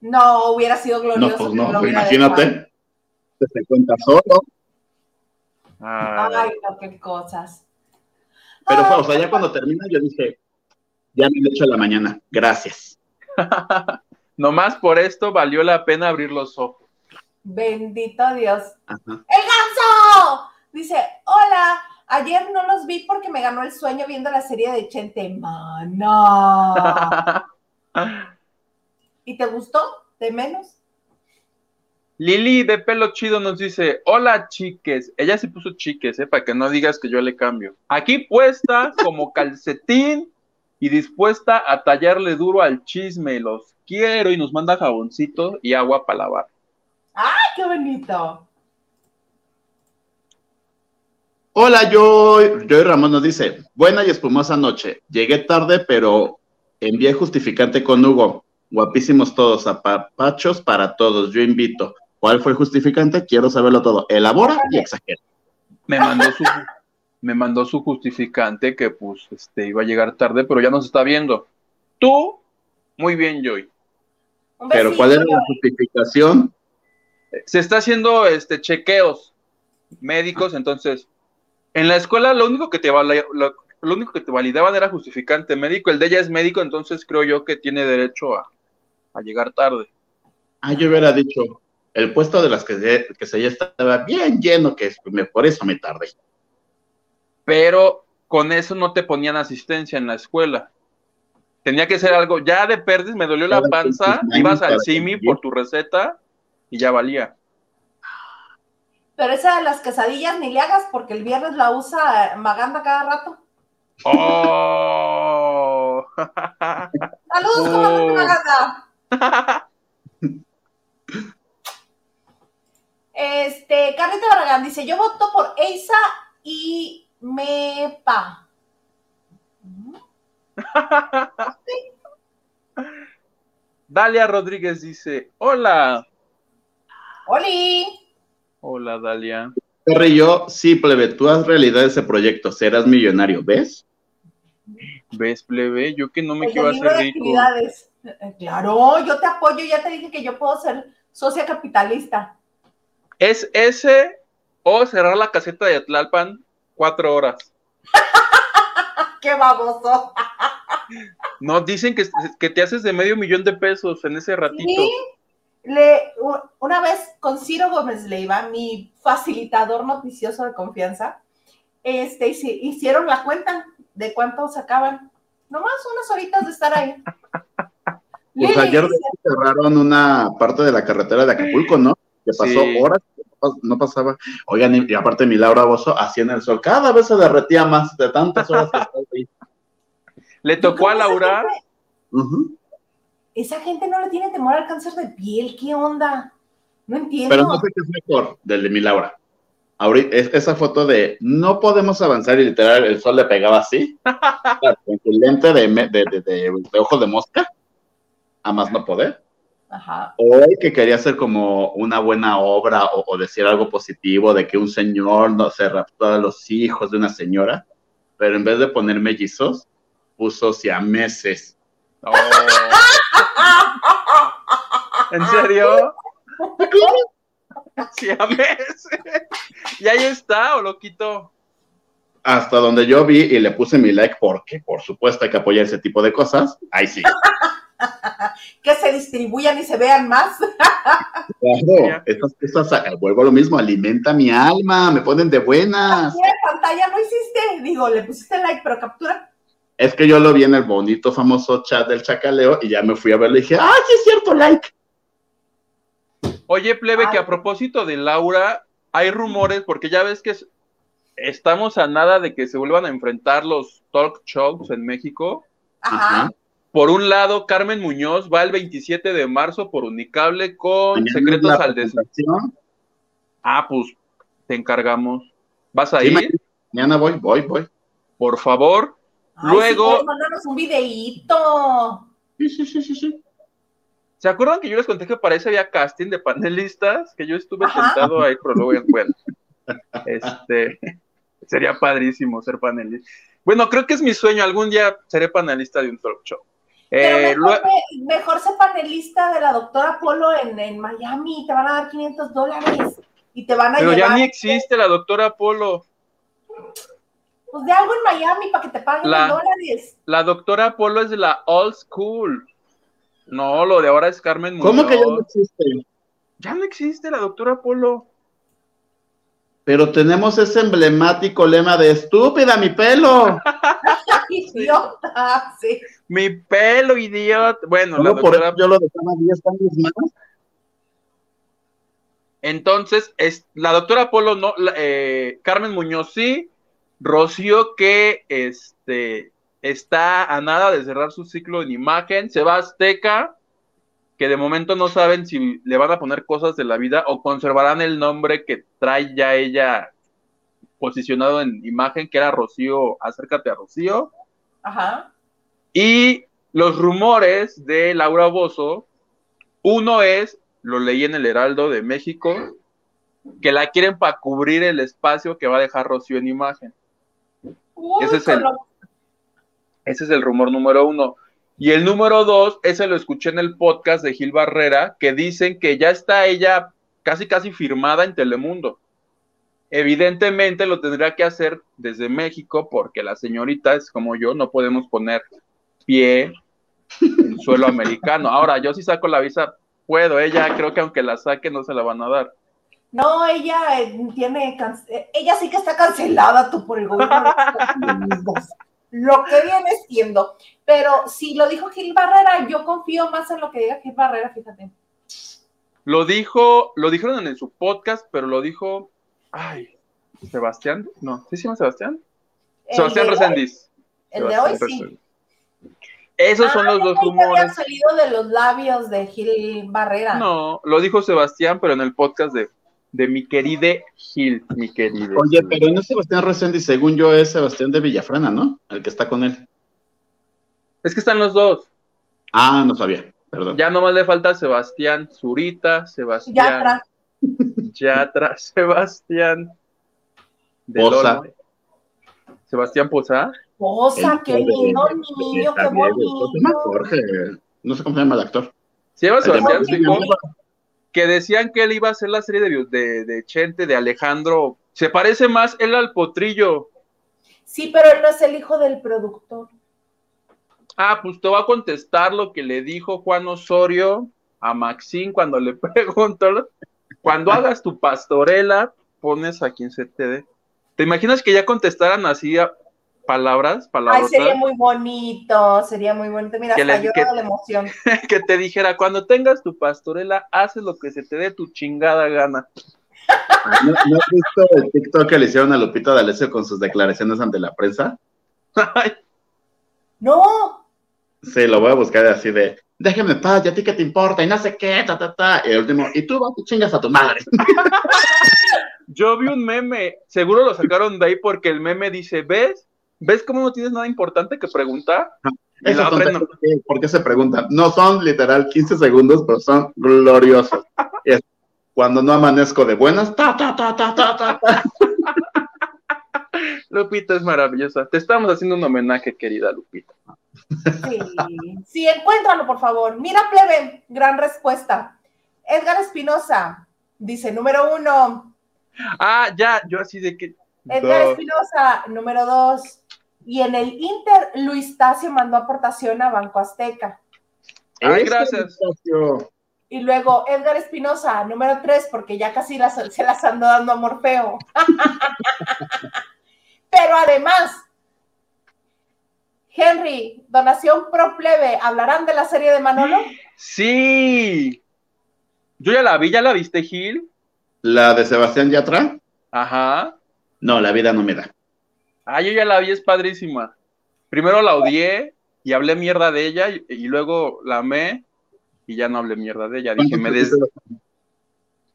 No, hubiera sido glorioso. No, pues no, imagínate, se cuenta solo. Ay, no, qué cosas. Pero fue, o sea, ya cuando termina, yo dije, ya me he hecho la mañana, gracias. Nomás por esto valió la pena abrir los ojos. Bendito Dios. ¡El ganso! Dice, hola, ayer no los vi porque me ganó el sueño viendo la serie de Chente. Mana. ¿Y te gustó? ¿De menos? Lili de pelo chido nos dice, hola chiques, ella sí puso chiques, eh, para que no digas que yo le cambio. Aquí puesta como calcetín y dispuesta a tallarle duro al chisme, los quiero y nos manda jaboncito y agua para lavar. ¡Ay, qué bonito! Hola, yo, yo Ramón nos dice, buena y espumosa noche. Llegué tarde, pero envié justificante con Hugo. Guapísimos todos, apapachos para todos. Yo invito. ¿Cuál fue el justificante? Quiero saberlo todo. Elabora y exagera. Me mandó su, me mandó su justificante que pues este, iba a llegar tarde, pero ya nos está viendo. Tú, muy bien, Joy. Pero ¿cuál era la justificación? Se está haciendo este chequeos médicos, entonces en la escuela lo único que te lo, único que te validaban era justificante médico, el de ella es médico, entonces creo yo que tiene derecho a, a llegar tarde. Ah, yo hubiera dicho, el puesto de las que se, que se ya estaba bien lleno, que por eso me tardé. Pero con eso no te ponían asistencia en la escuela. Tenía que ser algo, ya de perdes, me dolió la panza, ibas al CIMI por tu receta y ya valía. Pero esa de las quesadillas ni le hagas porque el viernes la usa Maganda cada rato. ¡Oh! ¡Saludos, oh. Maganda! Este, Carlita Barragán dice, yo voto por Eisa y Mepa. Dalia Rodríguez dice, hola. Oli. Hola, Dalia. yo, sí, plebe, tú haz realidad ese proyecto, serás millonario, ¿ves? ¿Ves, plebe? Yo que no me quiero hacer rico. Eh, claro, yo te apoyo, ya te dije que yo puedo ser socia capitalista. Es ese o cerrar la caseta de Atlalpan cuatro horas. ¡Qué baboso! no, dicen que, que, te haces de medio millón de pesos en ese ratito. ¿Sí? Le, una vez con Ciro Gómez Leiva, mi facilitador noticioso de confianza, este, hicieron la cuenta de cuánto sacaban. Nomás unas horitas de estar ahí. Pues ayer cerraron una parte de la carretera de Acapulco, ¿no? que pasó horas, no pasaba. Oigan, y, aparte mi Laura Bozo así en el sol, cada vez se derretía más de tantas horas que estaba ahí. Le tocó a Laura. Esa gente no le tiene temor al cáncer de piel, ¿qué onda? No entiendo. Pero no sé qué es mejor del de mi Laura. Ahorita, esa foto de no podemos avanzar y literal el sol le pegaba así, con su lente de, de, de, ojo de mosca, a más no poder. O que quería hacer como una buena obra o, decir algo positivo de que un señor no se raptó a los hijos de una señora, pero en vez de poner mellizos, puso siameses. Oh. ¿En serio? Sí, a. ¿Y ahí está o lo quito? Hasta donde yo vi y le puse mi like porque, por supuesto, hay que apoyar ese tipo de cosas. Ahí sí. que se distribuyan y se vean más. claro, estas cosas, vuelvo a lo mismo, alimenta mi alma, me ponen de buenas. De pantalla no hiciste, digo, le pusiste like, pero captura. Es que yo lo vi en el bonito famoso chat del chacaleo y ya me fui a verlo y dije, ¡ah, sí es cierto, like! Oye, plebe, que a propósito de Laura, hay rumores, porque ya ves que estamos a nada de que se vuelvan a enfrentar los talk shows en México. Ajá. Por un lado, Carmen Muñoz va el 27 de marzo por Unicable con Secretos al Desierto. Ah, pues te encargamos. ¿Vas a ir? Mañana voy, voy, voy. Por favor. Luego. Sí, un videíto. Sí, sí, sí, sí, sí. ¿Se acuerdan que yo les conté que para eso había casting de panelistas? Que yo estuve sentado ahí, pero luego bueno, este, sería padrísimo ser panelista. Bueno, creo que es mi sueño, algún día seré panelista de un talk show. Eh, mejor, ser panelista de la doctora Polo en, Miami, te van a dar 500 dólares y te van a Pero ya ni existe la doctora Polo. Pues de algo en Miami para que te paguen dólares. La doctora Polo es de la old school. No, lo de ahora es Carmen Muñoz. ¿Cómo que ya no existe? Ya no existe la doctora Polo. Pero tenemos ese emblemático lema de estúpida mi pelo. idiota, sí. Mi pelo, idiota. Bueno, la doctora... por yo lo dejaba 10 años más. Entonces, es, la doctora Polo no, eh, Carmen Muñoz sí, Rocío que este está a nada de cerrar su ciclo en imagen, se va a Azteca, que de momento no saben si le van a poner cosas de la vida o conservarán el nombre que trae ya ella posicionado en imagen, que era Rocío, acércate a Rocío. Ajá. Y los rumores de Laura Bozo, uno es, lo leí en el Heraldo de México, que la quieren para cubrir el espacio que va a dejar Rocío en imagen. Ese es el, ese es el rumor número uno. Y el número dos, ese lo escuché en el podcast de Gil Barrera, que dicen que ya está ella casi casi firmada en Telemundo. Evidentemente lo tendría que hacer desde México porque las señoritas como yo no podemos poner pie en suelo americano. Ahora, yo si saco la visa, puedo. Ella creo que aunque la saque no se la van a dar. No, ella eh, tiene, ella sí que está cancelada tú por el gobierno lo que viene siendo. Pero si lo dijo Gil Barrera, yo confío más en lo que diga Gil Barrera, fíjate. Lo dijo, lo dijeron en su podcast, pero lo dijo, ay, Sebastián, no, ¿sí se llama Sebastián? Sebastián Reséndiz. El de hoy sí. Esos son los dos rumores. Salido de los labios de Gil Barrera. No, lo dijo Sebastián, pero en el podcast de de mi querida Gil, mi querido. Oye, pero no es Sebastián Resendi, según yo es Sebastián de Villafrana, ¿no? El que está con él. Es que están los dos. Ah, no sabía, perdón. Ya nomás le falta Sebastián Zurita, Sebastián. Yatra. Yatra, Sebastián. De Poza. Sebastián Poza. Poza, qué lindo, niño, qué bonito. Jorge, no sé cómo se llama el actor. Se llama Sebastián, sí, que decían que él iba a hacer la serie de, de, Chente, de Alejandro. Se parece más él al potrillo. Sí, pero él no es el hijo del productor. Ah, pues te voy a contestar lo que le dijo Juan Osorio a Maxín cuando le preguntó. Cuando hagas tu pastorela, pones a quien se te dé. ¿Te imaginas que ya contestaran así palabras, palabras. Ay, sería muy bonito, sería muy bonito. Mira, hasta yo la emoción. que te dijera, cuando tengas tu pastorela, haces lo que se te dé tu chingada gana. ¿No, has visto el TikTok que le hicieron a Lupita D'Alessio con sus declaraciones ante la prensa? ¡No! Sí, lo voy a buscar así de, déjeme paz, ¿y a ti qué te importa? Y no sé qué, ta, ta, ta. Y el último, y tú vas y chingas a tu madre. Yo vi un meme, seguro lo sacaron de ahí porque el meme dice, ¿ves? ¿Ves cómo no tienes nada importante que preguntar? ¿Por qué se preguntan? No son literal 15 segundos, pero son gloriosos. cuando no amanezco de buenas, ta, ta, ta, ta, ta, ta, Lupita es maravillosa. Te estamos haciendo un homenaje, querida Lupita. Sí, sí, encuéntralo, por favor. Mira, plebe, gran respuesta. Edgar Espinosa dice, número uno. Ah, ya, yo así de que. Edgar Espinosa, número dos. Y en el Inter, Luis Tacio mandó aportación a Banco Azteca. Ay, gracias. Y luego Edgar Espinosa, número tres, porque ya casi se las ando dando a Morfeo. Pero además, Henry, donación pro plebe, ¿hablarán de la serie de Manolo? Sí. Yo ya la vi, ¿ya la viste, Gil? ¿La de Sebastián Yatra? Ajá. No, la vida no me da. Ah, yo ya la vi, es padrísima. Primero la odié y hablé mierda de ella y, luego la amé y ya no hablé mierda de ella. Dije, me des...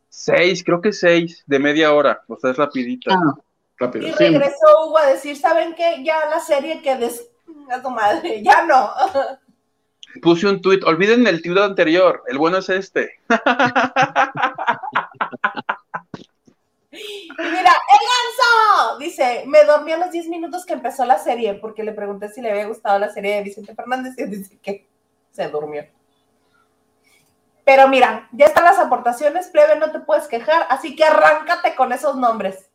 Seis, creo que seis, de media hora, o sea, es rapidita. Ah, rápido. Y regresó Hugo a decir, ¿saben qué? Ya la serie que des a tu madre, ya no. Puse un tweet, olviden el tweet anterior, el bueno es este. Y mira, ganso dice, me dormí a los 10 minutos que empezó la serie porque le pregunté si le había gustado la serie de Vicente Fernández y dice que se durmió. Pero mira, ya están las aportaciones, plebe, no te puedes quejar, así que arráncate con esos nombres.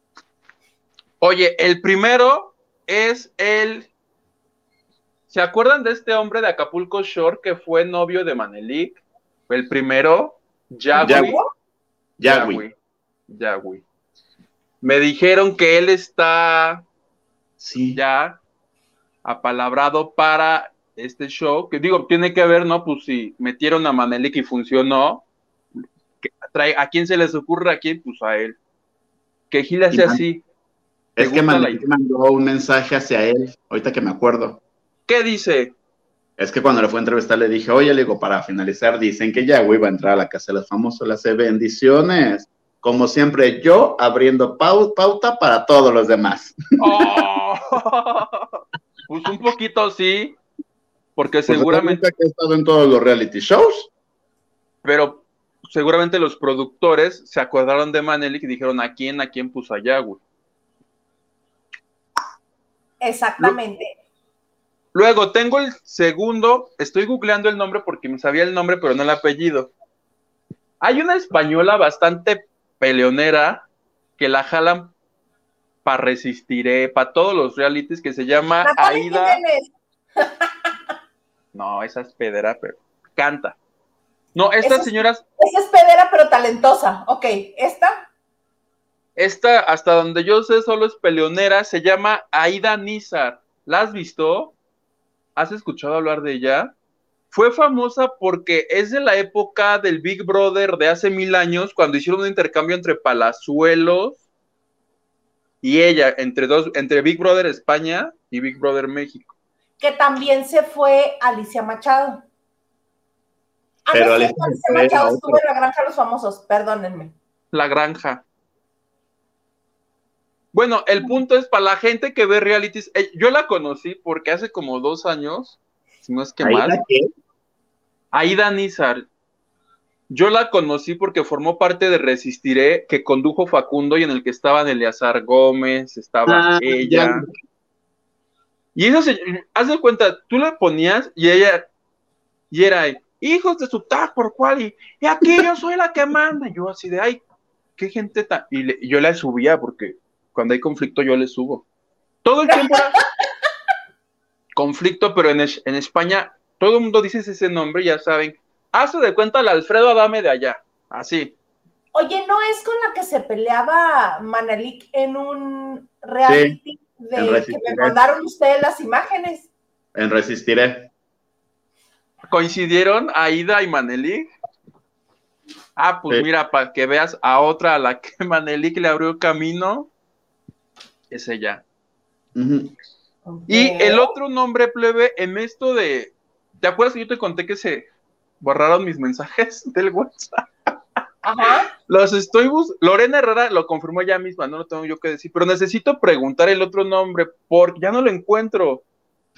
Oye, el primero es el ¿Se acuerdan de este hombre de Acapulco Shore que fue novio de Manelik? El primero, Yagui. Yagui. Yagui. Me dijeron que él está sí. ya apalabrado para este show, que digo, tiene que ver, ¿no? Pues si metieron a Manelik y funcionó, ¿a quién se les ocurre aquí? Pues a él. Que Gil hace así. Es que Manelik mandó un mensaje hacia él, ahorita que me acuerdo. ¿Qué dice? Es que cuando le fue a entrevistar le dije, oye, le digo, para finalizar, dicen que ya iba a entrar a la casa de los famosos, las bendiciones. Como siempre, yo abriendo pauta para todos los demás. Oh. pues un poquito sí, porque pues seguramente... que he estado en todos los reality shows. Pero seguramente los productores se acordaron de Manelik y dijeron, ¿a quién, a quién puso a Yahweh? Exactamente. Luego tengo el segundo, estoy googleando el nombre porque me sabía el nombre, pero no el apellido. Hay una española bastante peleonera que la jalan para resistiré, para todos los realities, que se llama Aida. No, esa es pedera, pero canta. No, esta señora. Esa es pedera, pero talentosa. Ok, ¿esta? Esta, hasta donde yo sé, solo es peleonera, se llama Aida Nizar. ¿La has visto? ¿Has escuchado hablar de ella? Fue famosa porque es de la época del Big Brother de hace mil años, cuando hicieron un intercambio entre Palazuelos y ella, entre dos, entre Big Brother España y Big Brother México. Que también se fue Alicia Machado. Ah, Pero Alicia, Machado estuvo en la granja de los famosos, perdónenme. La granja. Bueno, el punto es para la gente que ve realities. Eh, yo la conocí porque hace como dos años, si no es que más. Aida Nizar. Yo la conocí porque formó parte de Resistiré, que condujo Facundo y en el que estaban Eleazar Gómez, estaba ah, ella. Y eso se, haz de cuenta, tú la ponías y ella, y era, hijos de su tag por cual, y, aquí yo soy la que manda. Y yo así de, ay, qué gente tan. y yo la subía porque cuando hay conflicto yo le subo. Todo el tiempo conflicto, pero en, en, España todo el mundo dice ese nombre, ya saben. Hace de cuenta al Alfredo Adame de allá, así. Oye, ¿no es con la que se peleaba Manelik en un reality de que me mandaron ustedes las imágenes? En Resistiré. ¿Coincidieron Aida y Manelik? Ah, pues mira, para que veas a otra a la que Manelik le abrió camino es ella. Y el otro nombre plebe en esto de, ¿te acuerdas que yo te conté que se borraron mis mensajes del WhatsApp? Ajá. Los estoy buscando. Lorena Herrera lo confirmó ya misma, no lo tengo yo que decir, pero necesito preguntar el otro nombre porque ya no lo encuentro.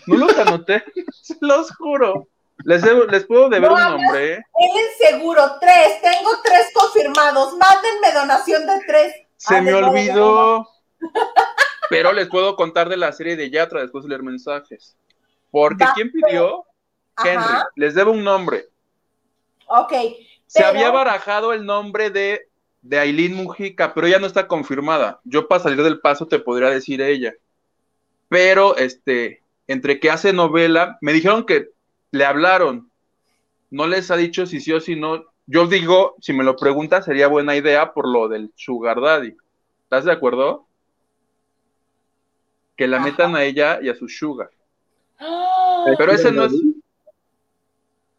No los anoté, se los juro. Les, les puedo deber un nombre. ¿eh? Es seguro, tres, tengo tres confirmados. Mándenme donación de tres. Se me olvidó. Pero les puedo contar de la serie de Yatra después de leer mensajes. Porque ¿quién pidió? Henry. Les debo un nombre. Ok. Se había barajado el nombre de, de Aileen Mujica, pero ella no está confirmada. Yo para salir del paso te podría decir ella. Pero, este, entre que hace novela, me dijeron que le hablaron. No les ha dicho si sí o si no. Yo digo, si me lo preguntas, sería buena idea por lo del Sugar Daddy. ¿Estás de acuerdo? Que la metan a ella y a su Sugar. ¡Ah! Pero ese no es,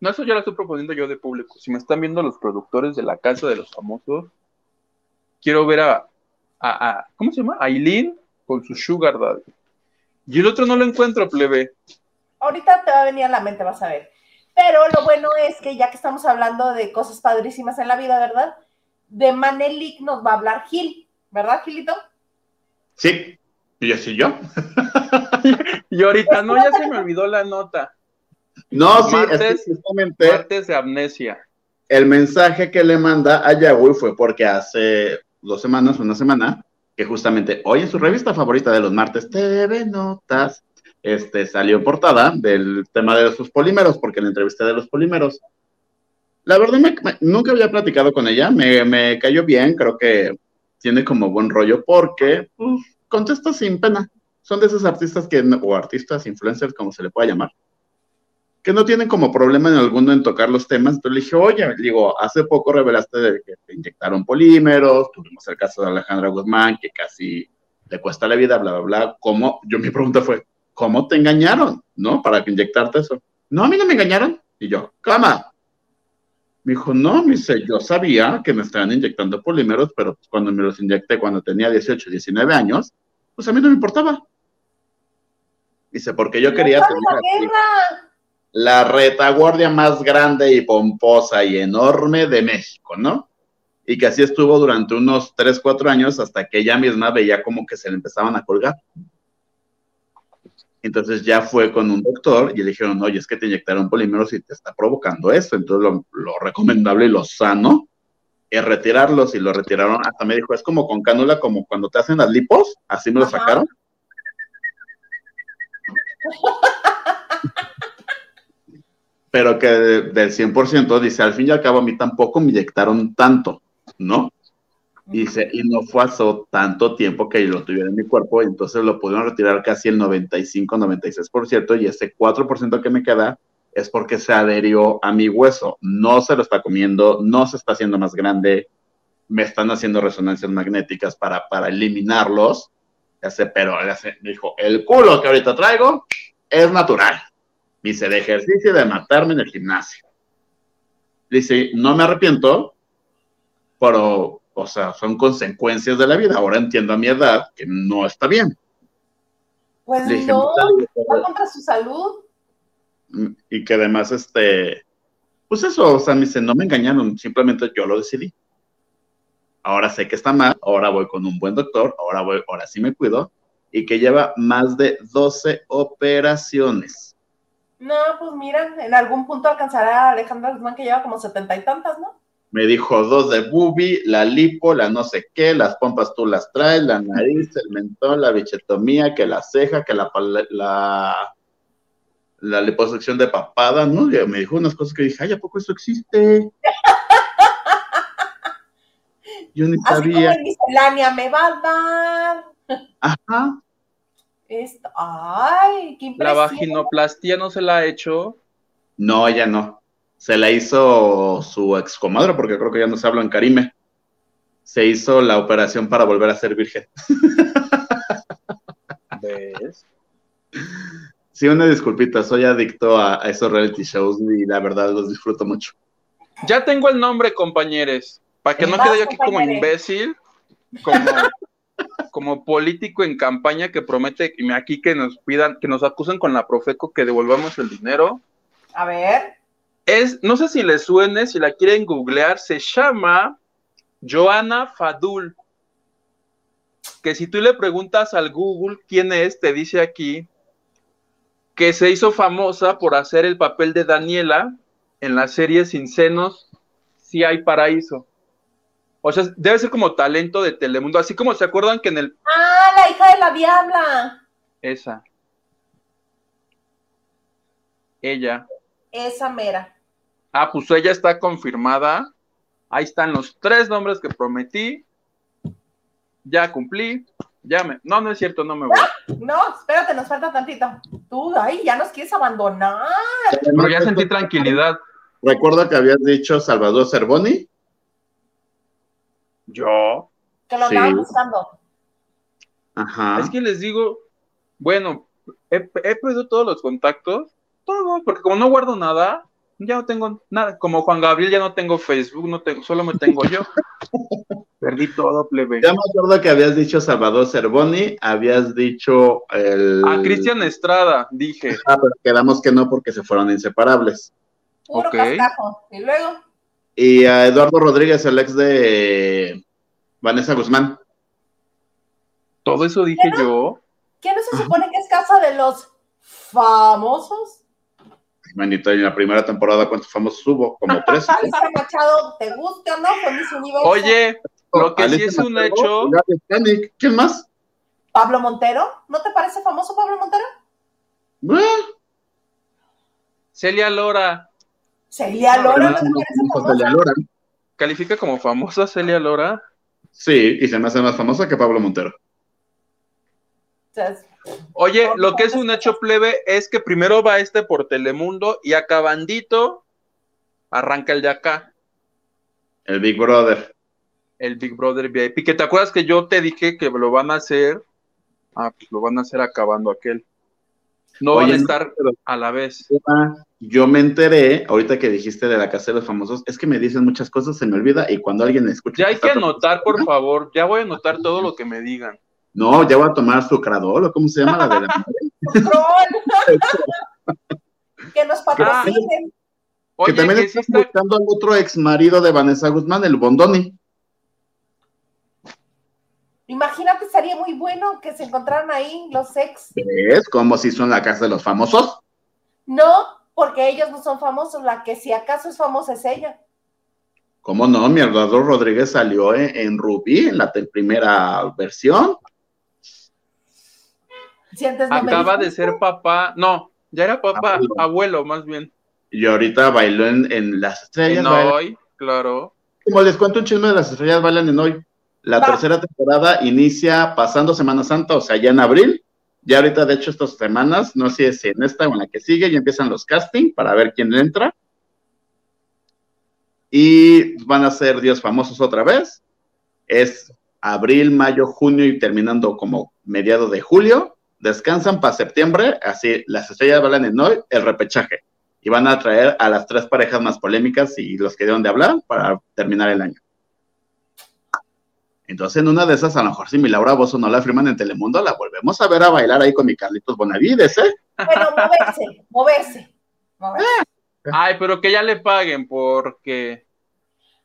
no, eso ya lo estoy proponiendo yo de público. Si me están viendo los productores de la casa de los famosos, quiero ver a, a, ¿cómo se llama? Aileen con su Sugar Daddy. Y el otro no lo encuentro, plebe. Ahorita te va a venir a la mente, vas a ver. Pero lo bueno es que ya que estamos hablando de cosas padrísimas en la vida, ¿verdad? De Manelik nos va a hablar Gil, ¿verdad, Gilito? Sí, y así yo. y ahorita no, ya se me olvidó la nota. No, sí, es justamente. de amnesia. El mensaje que le manda a Yahweh fue porque hace dos semanas, una semana, que justamente hoy en su revista favorita de los martes, TV Notas, este, salió portada del tema de sus polímeros, porque la entrevisté de los polímeros. La verdad, nunca había platicado con ella, me, cayó bien, creo que tiene como buen rollo, porque pues, contesta sin pena. Son de esos artistas que, o artistas, influencers, como se le pueda llamar, que no tienen como problema en alguno en tocar los temas. Entonces le dije, oye, digo, hace poco revelaste de que te inyectaron polímeros, tuvimos el caso de Alejandra Guzmán, que casi le cuesta la vida, bla, bla, bla. ¿Cómo? Yo mi pregunta fue, ¿cómo te engañaron? ¿No? Para inyectarte eso. No, a mí no me engañaron. Y yo, cama. Me dijo, no, me dice, yo sabía que me estaban inyectando polímeros, pero pues cuando me los inyecté cuando tenía 18, 19 años, pues a mí no me importaba. Dice, porque yo quería tener la retaguardia más grande y pomposa y enorme de México, ¿no? Y que así estuvo durante unos 3, 4 años hasta que ella misma veía como que se le empezaban a colgar. Entonces ya fue con un doctor y le dijeron, oye, es que te inyectaron polímeros y te está provocando esto. Entonces lo, recomendable y lo sano es retirarlos y lo retiraron. Hasta me dijo, es como con cánula, como cuando te hacen las lipos, así me lo sacaron. pero que del 100% dice, al fin y al cabo a mí tampoco me inyectaron tanto, ¿no? Dice, y no fue hace tanto tiempo que lo tuviera en mi cuerpo, y entonces lo pudieron retirar casi el 95-96%, y ese 4% que me queda es porque se adherió a mi hueso. No se lo está comiendo, no se está haciendo más grande, me están haciendo resonancias magnéticas para, para eliminarlos. Ya sé, pero me dijo, el culo que ahorita traigo es natural. Dice, de ejercicio de matarme en el gimnasio. Dice, no me arrepiento, pero, o sea, son consecuencias de la vida. Ahora entiendo a mi edad que no está bien. Pues no, va contra su salud. Y que además, este, pues eso, o sea, me dice, no me engañaron, simplemente yo lo decidí. Ahora sé que está mal, ahora voy con un buen doctor, ahora voy, ahora sí me cuido, y que lleva más de 12 operaciones no, pues mira, en algún punto alcanzará a Alejandra Guzmán que lleva como setenta y tantas, ¿no? Me dijo dos de bubi, la lipo, la no sé qué, las pompas tú las traes, la nariz, el mentón, la bichetomía, que la ceja, que la, la, la liposucción de papada, ¿no? Me dijo unas cosas que dije, ay, ¿a poco eso existe? Yo ni sabía. Como me va a dar. Ajá. Esto, ay, qué ¿La vaginoplastia no se la ha hecho? No, ella no. Se la hizo su ex comadre, porque creo que ya no se habla en Karime. Se hizo la operación para volver a ser virgen. ¿Ves? Sí, una disculpita, soy adicto a, esos reality shows y la verdad los disfruto mucho. Ya tengo el nombre, compañeros. Para que no quede yo aquí como imbécil, como como político en campaña que promete aquí que nos pidan, que nos acusen con la Profeco que devolvamos el dinero. A ver. Es, no sé si les suene, si la quieren googlear, se llama Joana Fadul. Que si tú le preguntas al Google quién es, te dice aquí que se hizo famosa por hacer el papel de Daniela en la serie Sin Senos, Si hay Paraíso. O sea, debe ser como talento de Telemundo, así como se acuerdan que en el... Ah, la hija de la diabla. Esa. Ella. Esa mera. Ah, pues ella está confirmada Ahí están los tres nombres que prometí. Ya cumplí. Ya me. No, no es cierto, no me voy. No, espérate, nos falta tantito. Tú, ay, ya nos quieres abandonar. Pero ya sentí tranquilidad. Recuerdo que habías dicho Salvador Cervoni. Yo. Que lo sí. buscando. Ajá. Es que les digo, bueno, he, he perdido todos los contactos, todo, porque como no guardo nada, ya no tengo nada. Como Juan Gabriel ya no tengo Facebook, no tengo, solo me tengo yo. Perdí todo, plebe. Ya me acuerdo que habías dicho Salvador Cervoni, habías dicho el. A Cristian Estrada, dije. Ah, pero quedamos que no porque se fueron inseparables. Puro cascajo. Y luego. Y a Eduardo Rodríguez, el ex de Vanessa Guzmán. Todo eso dije yo. ¿Qué no se supone que es casa de los famosos? Manito, en la primera temporada, ¿cuántos famosos hubo? Como tres. Machado, ¿te gusta o no? Oye, lo que sí es un hecho. ¿Quién más? Pablo Montero. ¿No te parece famoso Pablo Montero? Celia Lora. Celia Lora, ¿no te parece famosa? Celia Lora. ¿Califica como famosa Celia Lora? Sí, y se me hace más famosa que Pablo Montero. Oye, lo que es un hecho plebe es que primero va este por Telemundo y acabandito arranca el de acá. El Big Brother. El Big Brother VIP. Que te acuerdas que yo te dije que lo van a hacer. Ah, pues lo van a hacer acabando aquel. No van a estar a la vez. Yo me enteré, ahorita que dijiste de la casa de los famosos, es que me dicen muchas cosas, se me olvida, y cuando alguien escucha. Ya hay que anotar, por favor, ya voy a anotar todo lo que me digan. No, ya voy a tomar sucradol, ¿o cómo se llama la de la Que nos patrocinen. que también está buscando al otro ex marido de Vanessa Guzmán, el Bondoni. Imagínate, sería muy bueno que se encontraran ahí los ex. ¿Es como si son la casa de los famosos? No, porque ellos no son famosos, la que si acaso es famosa es ella. ¿Cómo no? Mi Eduardo Rodríguez salió en, Rubí, en la primera versión. Acaba de ser papá, no, ya era papá, abuelo, más bien. Y ahorita bailó en, Las Estrellas. En hoy, claro. Como les cuento un chisme de Las Estrellas bailan en hoy. La tercera temporada inicia pasando Semana Santa, o sea, ya en abril. Ya ahorita, de hecho, estas semanas, no sé si en esta o en la que sigue, ya empiezan los castings para ver quién entra. Y van a ser Dios famosos otra vez. Es abril, mayo, junio y terminando como mediado de julio descansan para septiembre, así las estrellas bailan en hoy, el repechaje. Y van a traer a las tres parejas más polémicas y los que dieron de hablar para terminar el año. Entonces, en una de esas, a lo mejor si mi Laura Bozo no la firman en Telemundo, la volvemos a ver a bailar ahí con mi Carlitos Bonavides, ¿eh? Pero moverse, moverse. moverse. Ay, pero que ya le paguen porque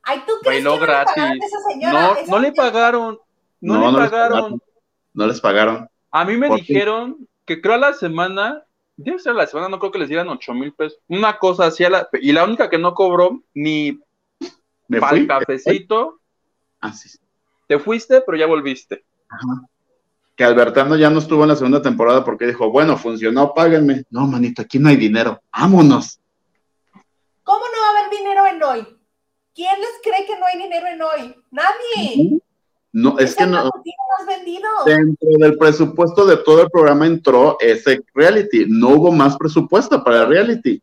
Ay, ¿tú crees bailó gratis. no, no le pagaron. No, le pagaron. No les pagaron. A mí me dijeron que creo a la semana, debe ser a la semana, no creo que les dieran ocho mil pesos. Una cosa así, la, y la única que no cobró ni para el cafecito. Ah, sí. Te fuiste, pero ya volviste. Ajá. Que Albertano ya no estuvo en la segunda temporada porque dijo, bueno, funcionó, páguenme. No, manito, aquí no hay dinero. Vámonos. ¿Cómo no va a haber dinero en hoy? ¿Quién les cree que no hay dinero en hoy? Nadie. No, es, que no. Dentro del presupuesto de todo el programa entró ese reality. No hubo más presupuesto para el reality.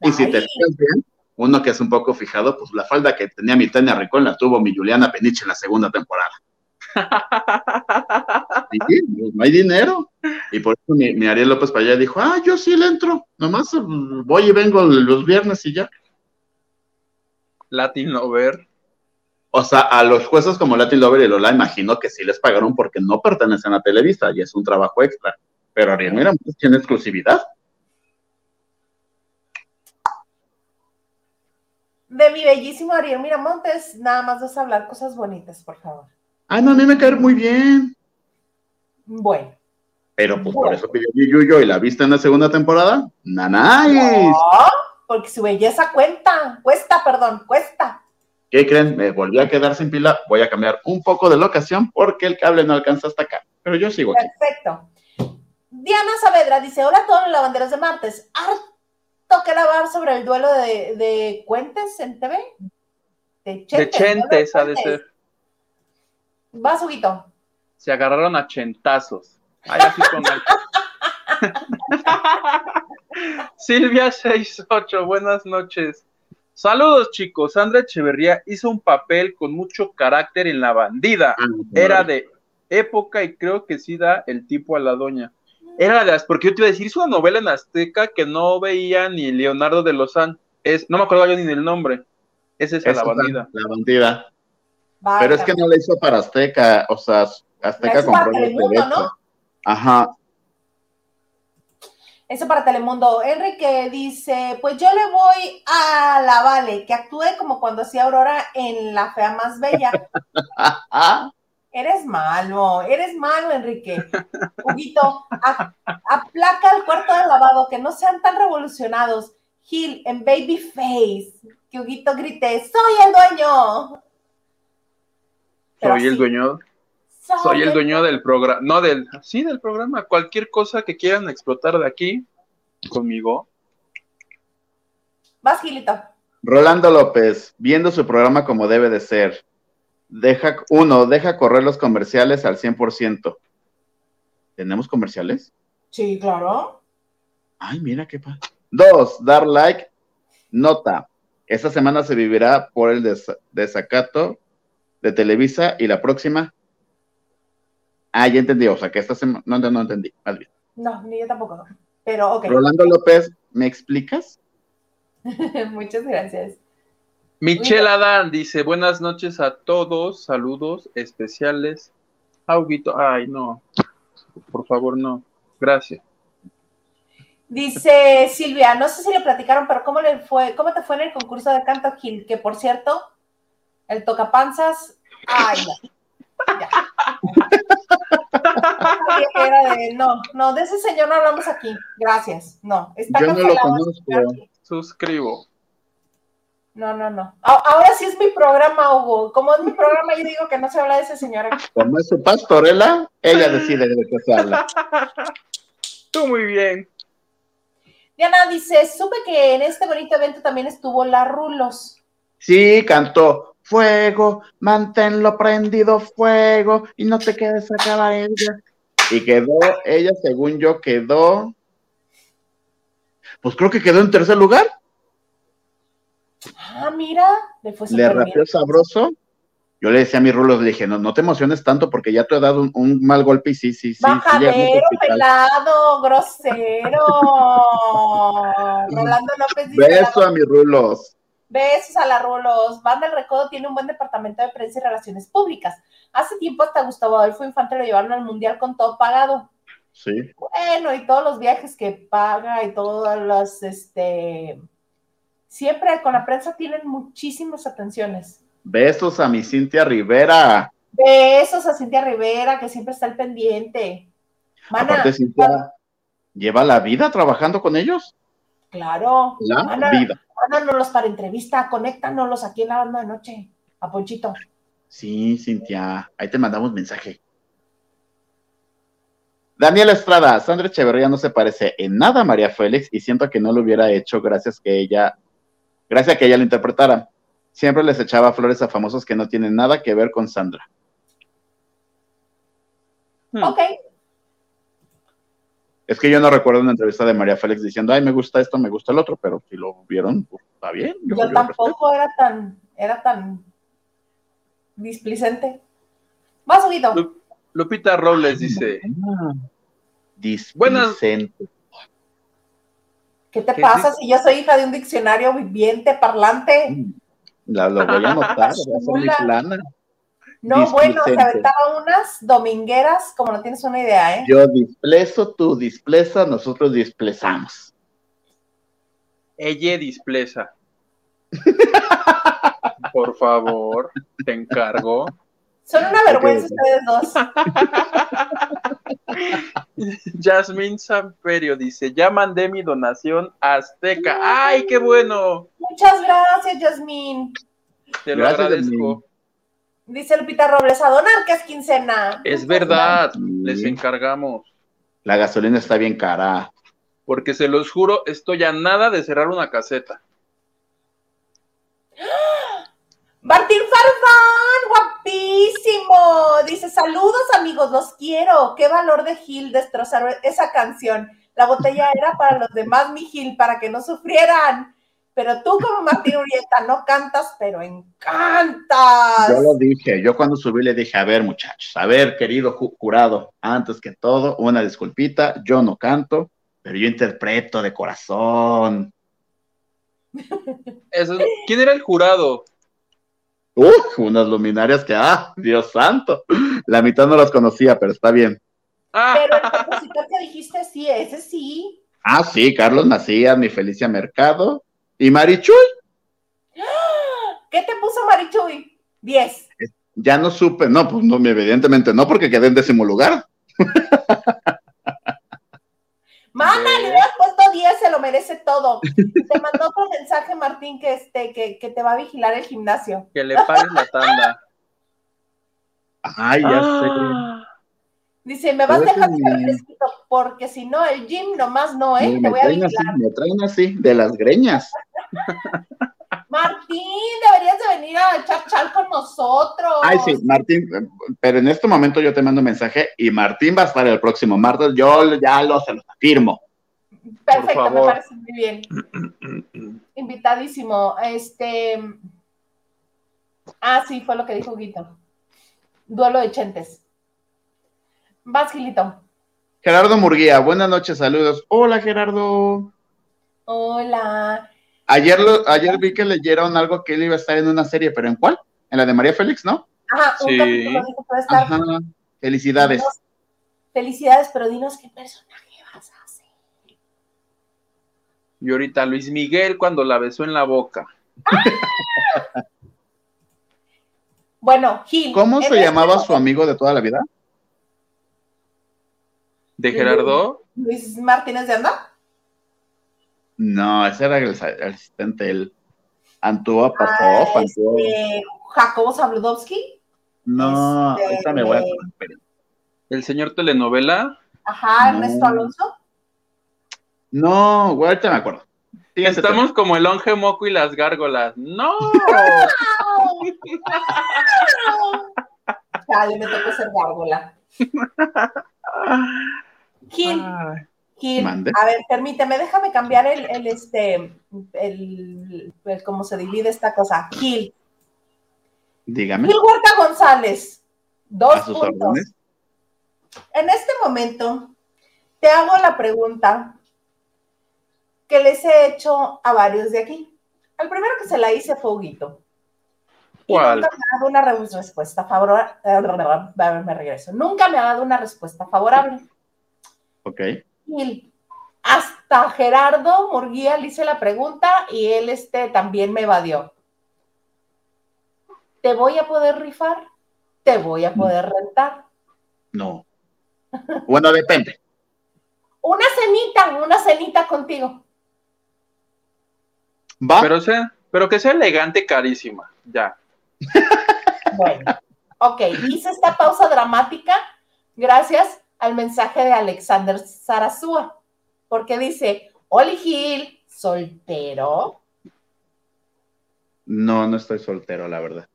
Y si te fijas bien, uno que es un poco fijado, pues la falda que tenía mi Tania Ricón la tuvo mi Juliana Peniche en la segunda temporada. Pues, no hay dinero. Y por eso mi, Ariel López para allá dijo, ah, yo sí le entro. Nomás voy y vengo los viernes y ya. Latin Over. O sea, a los jueces como Latin Lover y Lola, imagino que sí les pagaron porque no pertenecen a Televisa y es un trabajo extra. Pero Ariel Miramontes tiene exclusividad. De mi bellísimo Ariel Miramontes, nada más vas a hablar cosas bonitas, por favor. Ay, no, a mí me cae muy bien. Bueno. Pero pues por eso pidió Yuyo y la vista en la segunda temporada. ¡Nanay! No, porque su belleza cuenta, cuesta, perdón, cuesta. ¿Qué creen? Me volví a quedar sin pila. Voy a cambiar un poco de locación porque el cable no alcanza hasta acá. Pero yo sigo aquí. Perfecto. Diana Saavedra dice: Hola a todos los lavanderos de martes. Harto que lavar sobre el duelo de, de Cuentes en TV. De Chentes, de chentes ha de ser. Vas, Huguito. Se agarraron a chentazos. Ay, así con Silvia 68, buenas noches. Saludos chicos, Sandra Echeverría hizo un papel con mucho carácter en La Bandida. Ah, Era de época y creo que sí da el tipo a la doña. Era de las, porque yo te iba a decir, es una novela en Azteca que no veía ni Leonardo de Lozán. Es, no me acuerdo yo ni del nombre. Es esa, La Bandida. La Bandida. Pero es que no la hizo para Azteca, o sea, Azteca compró el ¿no? Ajá. Eso para Telemundo. Enrique dice, pues yo le voy a la Vale, que actúe como cuando hacía Aurora en La Fea Más Bella. eres malo, eres malo, Enrique. Huguito, aplaca el cuarto de lavado, que no sean tan revolucionados. Gil, en Babyface, que Huguito grite, soy el dueño. soy el dueño. Soy el dueño del programa, no del, sí, del programa. Cualquier cosa que quieran explotar de aquí, conmigo. Vas, Gilito. Rolando López, viendo su programa como debe de ser. Deja, uno, deja correr los comerciales al 100%. ¿Tenemos comerciales? Sí, claro. Ay, mira qué pasa. Dos, dar like. Nota. Esta semana se vivirá por el desacato de Televisa y la próxima Ah, ya entendí, o sea, que esta semana, no, no, entendí, más bien. No, ni yo tampoco, pero ok. Rolando López, ¿me explicas? Muchas gracias. Michelle Adán dice, buenas noches a todos, saludos especiales. Auguito, ay, no, por favor, no, gracias. Dice Silvia, no sé si le platicaron, pero ¿cómo le fue, cómo te fue en el concurso de canto Gil? Que por cierto, el tocapanzas, ay, no no, no, de ese señor no hablamos aquí. Gracias. No, está Yo no lo conozco. Suscribo. No, no, no. Ahora sí es mi programa, Hugo. Como es mi programa, yo digo que no se habla de ese señor aquí. Como es su pastorela, ella decide de qué se habla. Tú muy bien. Diana dice, supe que en este bonito evento también estuvo la Rulos. Sí, cantó fuego, manténlo prendido, fuego, y no te quedes acá a ella. Y quedó, ella, según yo, quedó, pues creo que quedó en tercer lugar. Ah, mira, le fue Le rapeó sabroso. Yo le decía a mi rulo, le dije, no, no te emociones tanto porque ya te he dado un, mal golpe y sí, sí, sí. Bajadero, pelado, grosero. Rolando López dice. Beso a mis rulos. Besos a la Rolos. Banda del Recodo tiene un buen departamento de prensa y relaciones públicas. Hace tiempo hasta Gustavo Adolfo Infante lo llevaron al Mundial con todo pagado. Sí. Bueno, y todos los viajes que paga y todas las, este, siempre con la prensa tienen muchísimas atenciones. Besos a mi Cintia Rivera. Besos a Cintia Rivera, que siempre está al pendiente. Aparte, Cintia lleva la vida trabajando con ellos. Claro. La vida mándanos para entrevista, conéctanos aquí en la banda de noche, a Ponchito. Sí, Cintia, ahí te mandamos mensaje. Daniel Estrada, Sandra Echeverría no se parece en nada a María Félix y siento que no lo hubiera hecho gracias que ella, gracias a que ella lo interpretara. Siempre les echaba flores a famosos que no tienen nada que ver con Sandra. Ok, es que yo no recuerdo una entrevista de María Félix diciendo, ay, me gusta esto, me gusta el otro, pero si lo vieron, pues está bien. Yo, tampoco era tan, era tan displicente. Más oído. Lupita Robles dice. Displicente. ¿Qué te pasa si yo soy hija de un diccionario viviente, parlante? La, lo voy a anotar, voy a plana. No, bueno, se aventaba unas domingueras, como no tienes una idea, ¿eh? Yo displeso, tú displeza, nosotros displezamos. Ella displeza. Por favor, te encargo. Son una vergüenza ustedes dos. Jasmine Samperio dice, ya mandé mi donación Azteca. ¡Ay, qué bueno! Muchas gracias, Jasmine. Te lo agradezco. Dice Lupita Robles, a donar que es quincena. Es verdad, les encargamos. La gasolina está bien cara. Porque se los juro, estoy a nada de cerrar una caseta. Martín Farfán, guapísimo. Dice, saludos amigos, los quiero. Qué valor de Gil destrozar esa canción. La botella era para los demás, mi Gil, para que no sufrieran. Pero tú como Martín Urieta no cantas, pero encantas. Yo lo dije, yo cuando subí le dije, a ver muchachos, a ver querido jurado, antes que todo, una disculpita, yo no canto, pero yo interpreto de corazón. ¿Quién era el jurado? Uf, unas luminarias que, ah, Dios santo, la mitad no las conocía, pero está bien. Ah. Pero el compositor que dijiste, sí, ese sí. Ah, sí, Carlos Macías, mi Felicia Mercado y Marichuy. ¿Qué te puso Marichuy? Diez. Ya no supe, no, pues no, evidentemente no, porque quedé en décimo lugar. Mana, le hubieras puesto 10, se lo merece todo. Te mandó otro mensaje, Martín, que, este, que, que te va a vigilar el gimnasio. Que le pagues la tanda. Ay, ya sé. Dice, me vas dejando refresquito, porque si no, el gym nomás no, ¿eh? te voy a vigilar. Así, me traen así, de las greñas. Martín, deberías de venir a echar chal con nosotros. Ay, sí, Martín, pero en este momento yo te mando un mensaje y Martín va a estar el próximo martes, yo ya lo se lo afirmo. Perfecto, me parece muy bien. Invitadísimo. Este. Ah, sí, fue lo que dijo Guito. Duelo de Chentes. Vas, Gilito. Gerardo Murguía, buenas noches, saludos. Hola, Gerardo. Hola. Ayer, lo, ayer vi que leyeron algo que él iba a estar en una serie, pero ¿en cuál? En la de María Félix, ¿no? Ajá, un capítulo puede estar. Ajá. Felicidades. felicidades, pero dinos qué personaje vas a hacer. Y ahorita Luis Miguel cuando la besó en la boca. bueno, Gil. ¿Cómo se llamaba su amigo de toda la vida? ¿De Gerardo? Luis Martínez de Anda. No, ese era el, asistente, el Antua Popov. Ah, este, Jacobo Zabludowski. No, este, ahorita me voy a ¿El señor telenovela? Ajá, Ernesto Alonso. No, güey, ahorita me acuerdo. Estamos como el onge moco y las gárgolas. ¡No! Dale, me tocó ser gárgola. Gil, a ver, permíteme, déjame cambiar el, el este, el, cómo se divide esta cosa. Gil. Dígame. Gil Huerta González. Dos puntos. En este momento, te hago la pregunta que les he hecho a varios de aquí. El primero que se la hice fue Huguito. ¿Cuál? nunca me ha dado una respuesta favorable. Me regreso. Nunca me ha dado una respuesta favorable. Ok. Hasta Gerardo Murguía le hice la pregunta y él este, también me evadió. ¿Te voy a poder rifar? ¿Te voy a poder rentar? No. Bueno, depende. una cenita, una cenita contigo. Va. Pero, sea, pero que sea elegante, carísima. Ya. Bueno, ok. Hice esta pausa dramática gracias al mensaje de Alexander Sarazúa, porque dice, Oli Gil, soltero. No, no estoy soltero, la verdad.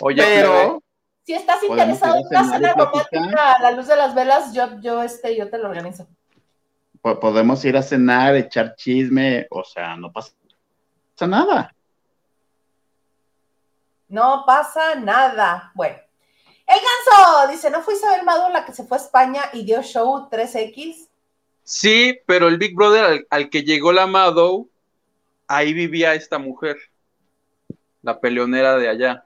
Oye, pero si estás interesado en una cena romántica a la luz de las velas, yo, yo, este, yo te lo organizo. Podemos ir a cenar, echar chisme, o sea, no pasa nada. No pasa nada. Bueno, el ganso dice, ¿no fue Isabel Mado la que se fue a España y dio show 3X? Sí, pero el Big Brother al, que llegó la Mado, ahí vivía esta mujer, la peleonera de allá.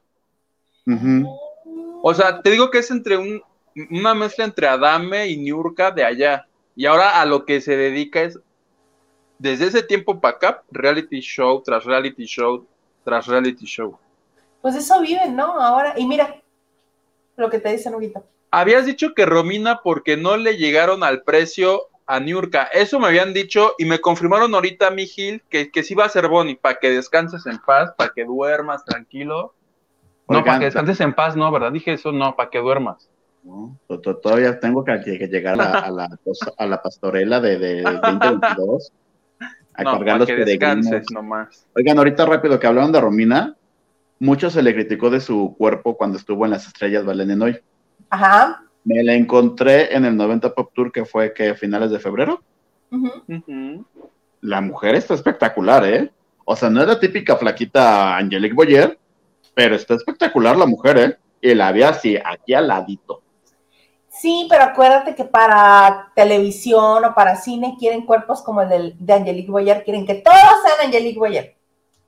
O sea, te digo que es entre un, una mezcla entre Adame y Niurka de allá. Y ahora a lo que se dedica es, desde ese tiempo para acá, reality show tras reality show tras reality show. Pues eso viven, ¿no? Ahora, y mira, lo que te dice Nuguito. Habías dicho que Romina porque no le llegaron al precio a Niurka. Eso me habían dicho y me confirmaron ahorita a mi Gil que, que sí va a ser Bonnie, para que descanses en paz, para que duermas tranquilo. no, para que descanses en paz, no, ¿verdad? Dije eso, no, para que duermas. No, todavía tengo que, llegar a la, a la, pastorela de, de 2022. a cargar los que descanses nomás. Oigan, ahorita rápido que hablaron de Romina, mucho se le criticó de su cuerpo cuando estuvo en las estrellas Valen hoy. Ajá. Me la encontré en el 90 Pop Tour que fue que a finales de febrero. La mujer está espectacular, ¿eh? O sea, no es la típica flaquita Angelique Boyer, pero está espectacular la mujer, ¿eh? Y la vi así, aquí al ladito. Sí, pero acuérdate que para televisión o para cine quieren cuerpos como el de Angelique Boyer, quieren que todos sean Angelique Boyer.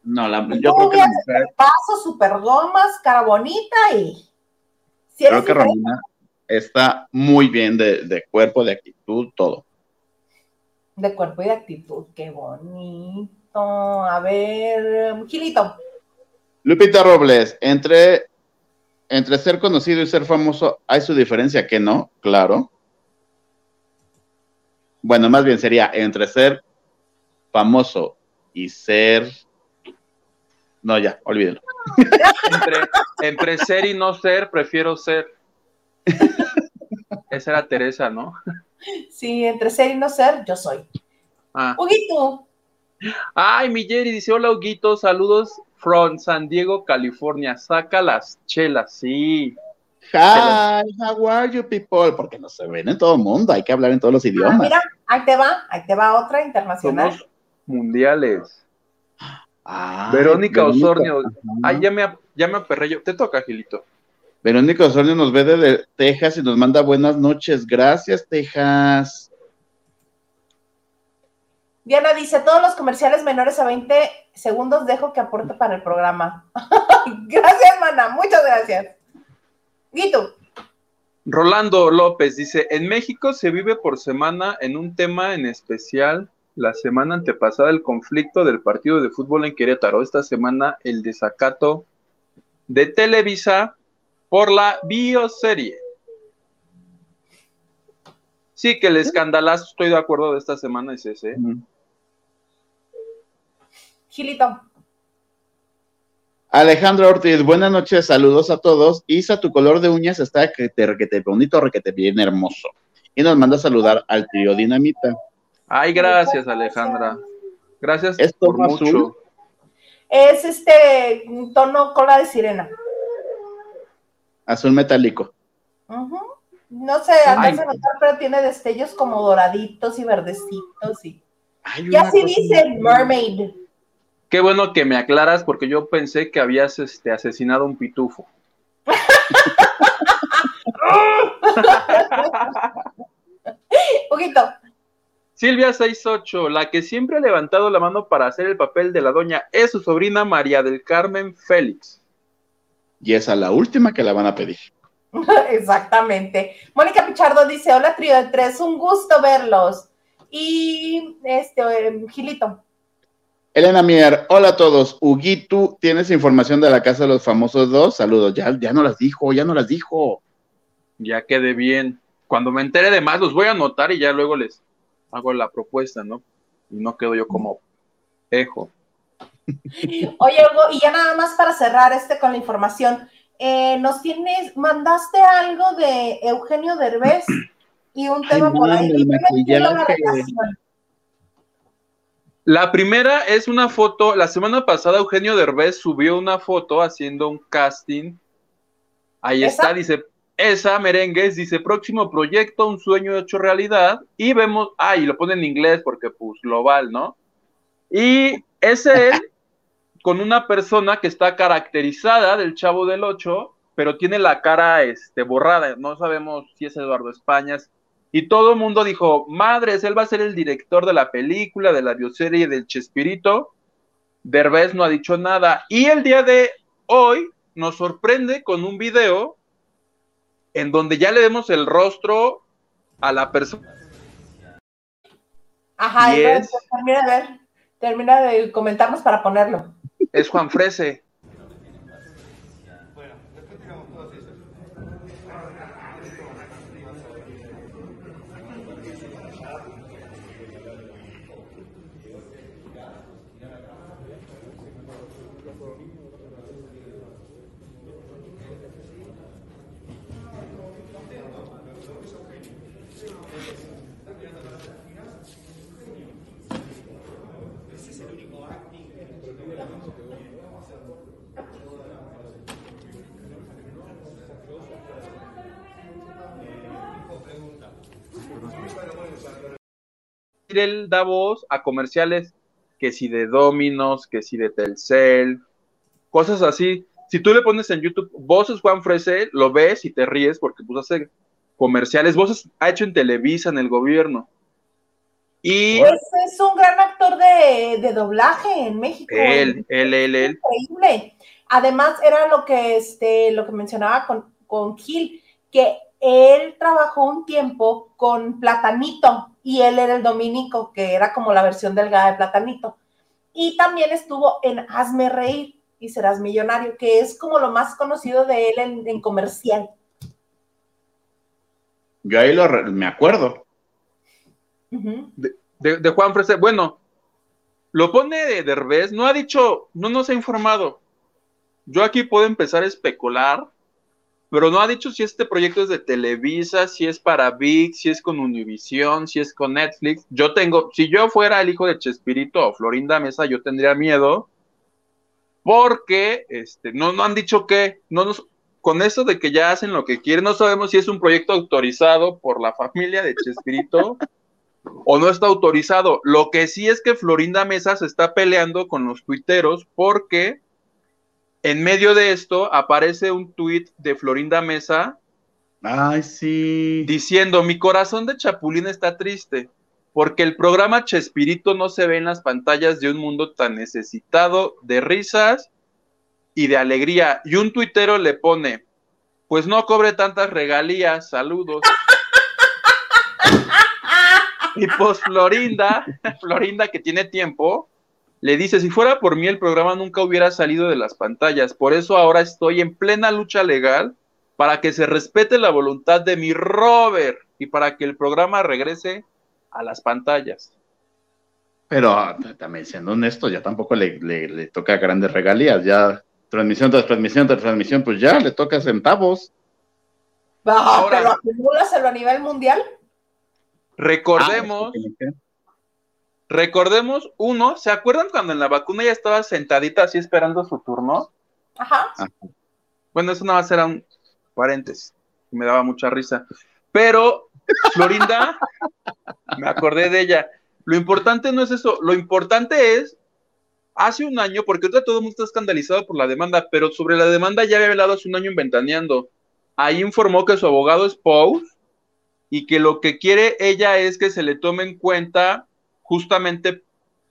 No, la, yo creo que la mujer... Paso, super gomas, cara bonita y... creo que Romina está muy bien de, de, cuerpo, de actitud, todo. De cuerpo y de actitud, qué bonito. A ver, Gilito. Lupita Robles, entre entre ser conocido y ser famoso, ¿hay su diferencia que no? Claro. Bueno, más bien sería entre ser famoso y ser... No, ya, olvídelo. Entre, ser y no ser, prefiero ser. Esa era Teresa, ¿no? Sí, entre ser y no ser, yo soy. Ah. Huguito. Ay, mi Jerry dice, hola Huguito, saludos from San Diego, California. Saca las chelas, sí. Hi, how are you people? Porque no se ven en todo el mundo, hay que hablar en todos los ah, idiomas. mira, ahí te va, ahí te va otra internacional. mundiales. Verónica, Osornio. Ay, ya me, ya me aperré yo. Te toca, Gilito. Verónica Osornio nos ve de Texas y nos manda buenas noches. Gracias, Texas. Diana dice, todos los comerciales menores a 20 segundos dejo que aporte para el programa. gracias, mana, muchas gracias. Guito. Rolando López dice, en México se vive por semana en un tema en especial. La semana antepasada el conflicto del partido de fútbol en Querétaro. Esta semana el desacato de Televisa por la bioserie. Sí, que el escandalazo, estoy de acuerdo de esta semana es ese. Gilito. Alejandro Ortiz, buenas noches, saludos a todos. Isa, tu color de uñas está que te requete bonito, requete bien hermoso. Y nos manda a saludar al tío Dinamita. Ay, gracias, Alejandra. Gracias ¿Es por mucho. Es este tono cola de sirena. Azul metálico. No sé, antes de notar, pero tiene destellos como doraditos y verdecitos y. y así dice mermaid. Qué bueno que me aclaras porque yo pensé que habías este, asesinado a un pitufo. Poquito. Silvia 68, la que siempre ha levantado la mano para hacer el papel de la doña es su sobrina María del Carmen Félix. Y esa es la última que la van a pedir. Exactamente. Mónica Pichardo dice, hola trío de tres, un gusto verlos. Y este, em, Gilito. Elena Mier, hola a todos. Huguito, ¿tienes información de la Casa de los Famosos dos? Saludos. Ya, ya no las dijo, ya no las dijo. Ya quedé bien. Cuando me entere de más, los voy a anotar y ya luego les hago la propuesta, ¿no? Y no quedo yo como ejo. Oye, Hugo, y ya nada más para cerrar este con la información. Eh, nos tienes, mandaste algo de Eugenio Derbez y un tema por ahí. La primera es una foto, la semana pasada Eugenio Derbez subió una foto haciendo un casting. Ahí está, dice, esa merengues, dice, próximo proyecto, un sueño hecho realidad. Y vemos, ah, y lo pone en inglés porque pues global, ¿no? Y es él con una persona que está caracterizada del Chavo del Ocho, pero tiene la cara este, borrada. No sabemos si es Eduardo Españas, y todo el mundo dijo, madres, él va a ser el director de la película, de la bioserie del Chespirito. Derbez no ha dicho nada. Y el día de hoy nos sorprende con un video en donde ya le vemos el rostro a la persona. Ajá, termina de ver, termina de comentarnos para ponerlo. Es Juan Frese. Él da voz a comerciales que si de Dominos, que si de Telcel, cosas así. Si tú le pones en YouTube voces Juan Frese, lo ves y te ríes porque pues hace comerciales, voces ha hecho en Televisa, en el gobierno. Y pues es un gran actor de, doblaje en México. Él, él, él, él. Increíble. Además, era lo que este, lo que mencionaba con, con Gil, que él trabajó un tiempo con Platanito y él era el Dominico, que era como la versión delgada de Platanito. Y también estuvo en Hazme Reír y Serás Millonario, que es como lo más conocido de él en, comercial. Yo ahí lo me acuerdo. de, Juan Frese. Bueno, lo pone de Derbez, no ha dicho, no nos ha informado. Yo aquí puedo empezar a especular pero no ha dicho si este proyecto es de Televisa, si es para VIX, si es con Univision, si es con Netflix. Yo tengo, si yo fuera el hijo de Chespirito o Florinda Mesa, yo tendría miedo porque este, no, no han dicho que, no nos, con eso de que ya hacen lo que quieren, no sabemos si es un proyecto autorizado por la familia de Chespirito o no está autorizado. Lo que sí es que Florinda Mesa se está peleando con los tuiteros porque en medio de esto aparece un tuit de Florinda Mesa. Ay, sí. Diciendo, mi corazón de chapulín está triste, porque el programa Chespirito no se ve en las pantallas de un mundo tan necesitado de risas y de alegría. Y un tuitero le pone, pues no cobre tantas regalías, saludos. y pues Florinda, Florinda que tiene tiempo, le dice, si fuera por mí el programa nunca hubiera salido de las pantallas, por eso ahora estoy en plena lucha legal para que se respete la voluntad de mi Robert y para que el programa regrese a las pantallas. Pero también siendo honesto, ya tampoco le, toca grandes regalías, ya transmisión tras transmisión tras transmisión, pues ya le toca centavos. Ahora, pero acumúlaselo a nivel mundial. Recordemos ah, Recordemos, uno, ¿se acuerdan cuando en la vacuna ya estaba sentadita así esperando su turno? Ajá. Bueno, eso nada más era un paréntesis, me daba mucha risa. Pero, Florinda, me acordé de ella. Lo importante no es eso, lo importante es, hace un año, porque ahorita todo el mundo está escandalizado por la demanda, pero sobre la demanda ya había hablado hace un año en Ventaneando. Ahí informó que su abogado es Pous y que lo que quiere ella es que se le tome en cuenta justamente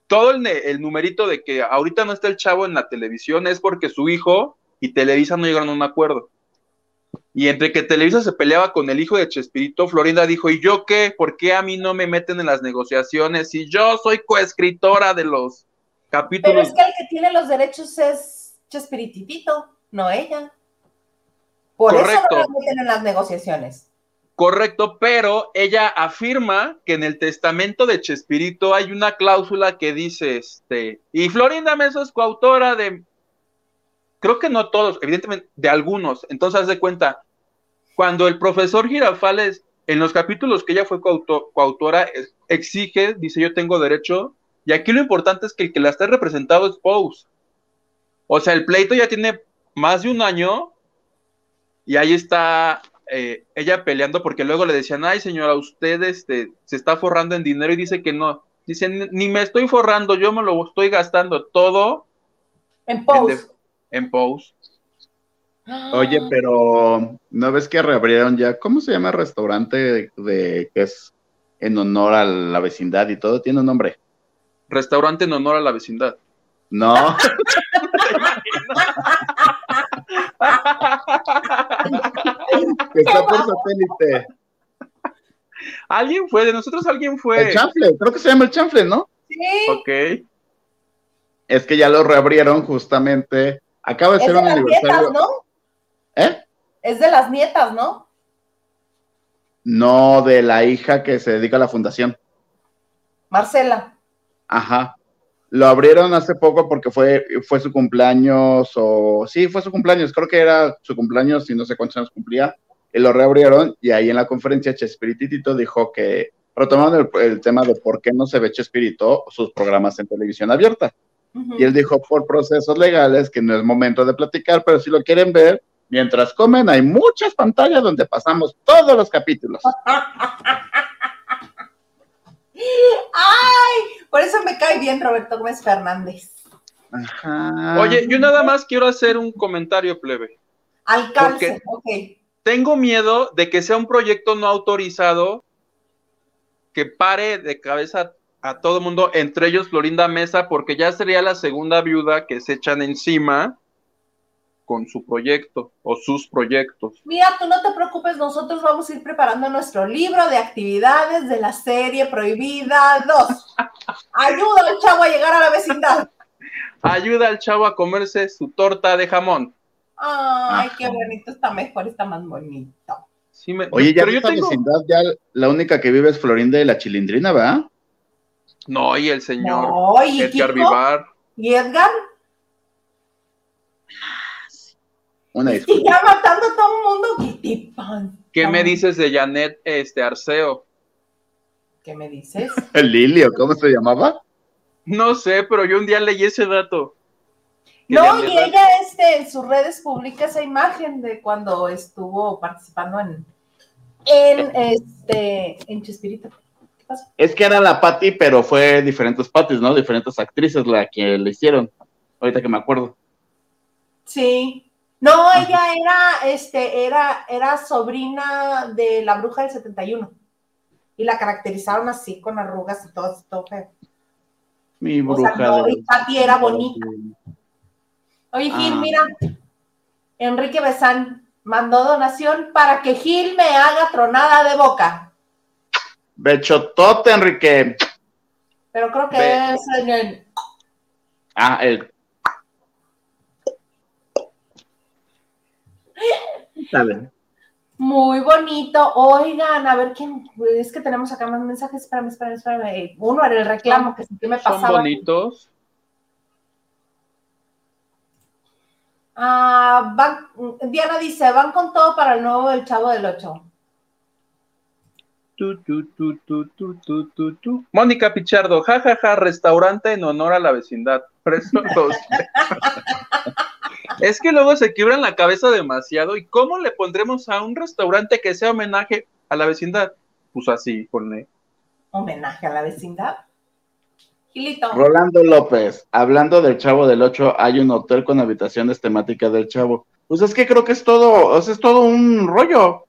todo el, numerito de que ahorita no está el chavo en la televisión es porque su hijo y Televisa no llegaron a un acuerdo. Y entre que Televisa se peleaba con el hijo de Chespirito, Florinda dijo, ¿y yo qué? ¿Por qué a mí no me meten en las negociaciones? Si yo soy coescritora de los capítulos. Pero es que el que tiene los derechos es Chespiritito, no ella. Por eso no me meten en las negociaciones. Correcto, pero ella afirma que en el testamento de Chespirito hay una cláusula que dice, este, y Florinda Mesa es coautora de, creo que no todos, evidentemente, de algunos. Entonces, haz de cuenta, cuando el profesor Girafales, en los capítulos que ella fue coautora, exige, dice, yo tengo derecho, y aquí lo importante es que el que la está representado es Pose. O sea, el pleito ya tiene más de un año, y ahí está eh, ella peleando porque luego le decían, ay señora, usted este, se está forrando en dinero y dice que no. Dicen, ni me estoy forrando, yo me lo estoy gastando todo. En post. En, post. Oye, pero ¿no ves que reabrieron ya? ¿Cómo se llama el restaurante de, que es en honor a la vecindad y todo? Tiene un nombre. Restaurante en honor a la vecindad. No. que está por satélite. Alguien fue, de nosotros alguien fue. El chanfle, creo que se llama el chanfle, ¿no? Sí. Ok. Es que ya lo reabrieron justamente. Acaba de ser un aniversario. ¿no? ¿Eh? Es de las nietas, ¿no? No, de la hija que se dedica a la fundación. Marcela. Ajá. Lo abrieron hace poco porque fue, fue su cumpleaños, o sí, fue su cumpleaños, creo que era su cumpleaños y no sé cuántos años cumplía, y lo reabrieron y ahí en la conferencia Chespiritito dijo que, retomando el, tema de por qué no se ve Chespirito sus programas en televisión abierta. Y él dijo, por procesos legales, que no es momento de platicar, pero si lo quieren ver, mientras comen, hay muchas pantallas donde pasamos todos los capítulos. Ay, por eso me cae bien Roberto Gómez Fernández. Oye, yo nada más quiero hacer un comentario, plebe. Alcance, ok. Tengo miedo de que sea un proyecto no autorizado que pare de cabeza a todo el mundo, entre ellos Florinda Mesa, porque ya sería la segunda viuda que se echan encima con su proyecto o sus proyectos. Mira, tú no te preocupes, nosotros vamos a ir preparando nuestro libro de actividades de la serie Prohibida 2. Ayuda al chavo a llegar a la vecindad. Ayuda al chavo a comerse su torta de jamón. Ay, qué bonito, está mejor, está más bonito. Oye, ya en esta vecindad, ya la única que vive es Florinda de la Chilindrina, ¿verdad? No, y el señor Edgar Vivar. ¿Y Edgar? Una Y ya matando a todo el mundo. ¿Qué me dices de Janet este, Arceo? ¿Qué me dices? El Lilio, ¿cómo se llamaba? No sé, pero yo un día leí ese dato. No, y ella este, en sus redes publica esa imagen de cuando estuvo participando en, en este en Chespirito. Es que era la Patty, pero fue diferentes Patties, ¿no? Diferentes actrices la que le hicieron. Ahorita que me acuerdo. Sí. No, ella era, este, era, era sobrina de la bruja del 71. Y la caracterizaron así, con arrugas y todo, todo feo. Mi bruja. O sea, no, y era bonita. Oye, Gil, ah. mira. Enrique Besán mandó donación para que Gil me haga tronada de boca. Bechotote, Enrique. Pero creo que es el... Ah, el... Muy bonito. Oigan, a ver quién. Es que tenemos acá más mensajes. Espérame, espérame, espérame. Uno era el reclamo que sí me pasaba. Son bonitos. Ah, Diana dice: van con todo para el nuevo El Chavo del Ocho. Mónica Pichardo, jajaja, restaurante en honor a la vecindad. es que luego se quiebran la cabeza demasiado. ¿Y cómo le pondremos a un restaurante que sea homenaje a la vecindad? Pues así, ponle. ¿Homenaje a la vecindad? Gilito. Rolando López, hablando del Chavo del Ocho, hay un hotel con habitaciones temáticas del Chavo. Pues es que creo que es todo, es todo un rollo.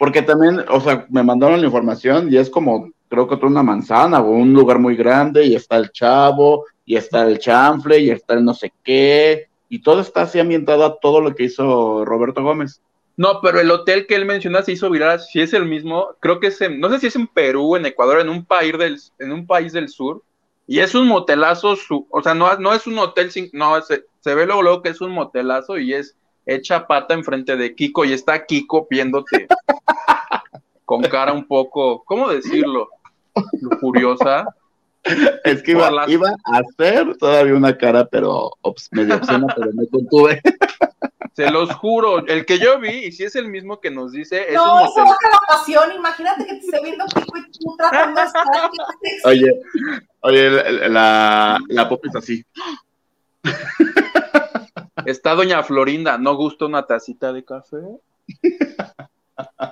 Porque también, o sea, me mandaron la información y es como, creo que toda una manzana o un lugar muy grande y está el chavo y está el chanfle y está el no sé qué y todo está así ambientado a todo lo que hizo Roberto Gómez. No, pero el hotel que él menciona se hizo viral, si es el mismo, creo que es en, no sé si es en Perú, en Ecuador, en un país del, en un país del sur, y es un motelazo, su, o sea, no, no es un hotel, sin, no, se, se ve luego, luego que es un motelazo y es hecha pata enfrente de Kiko y está Kiko viéndote con cara un poco, ¿cómo decirlo? Furiosa. Es que iba, a hacer todavía una cara, pero medio obscena, pero me contuve. Se los juro, el que yo vi, y si es el mismo que nos dice. no, eso baja la pasión. Imagínate que te esté viendo Kiko y tú tratando de estar. Oye, oye, la, la pop es así. Está doña Florinda, ¿no gusta una tacita de café?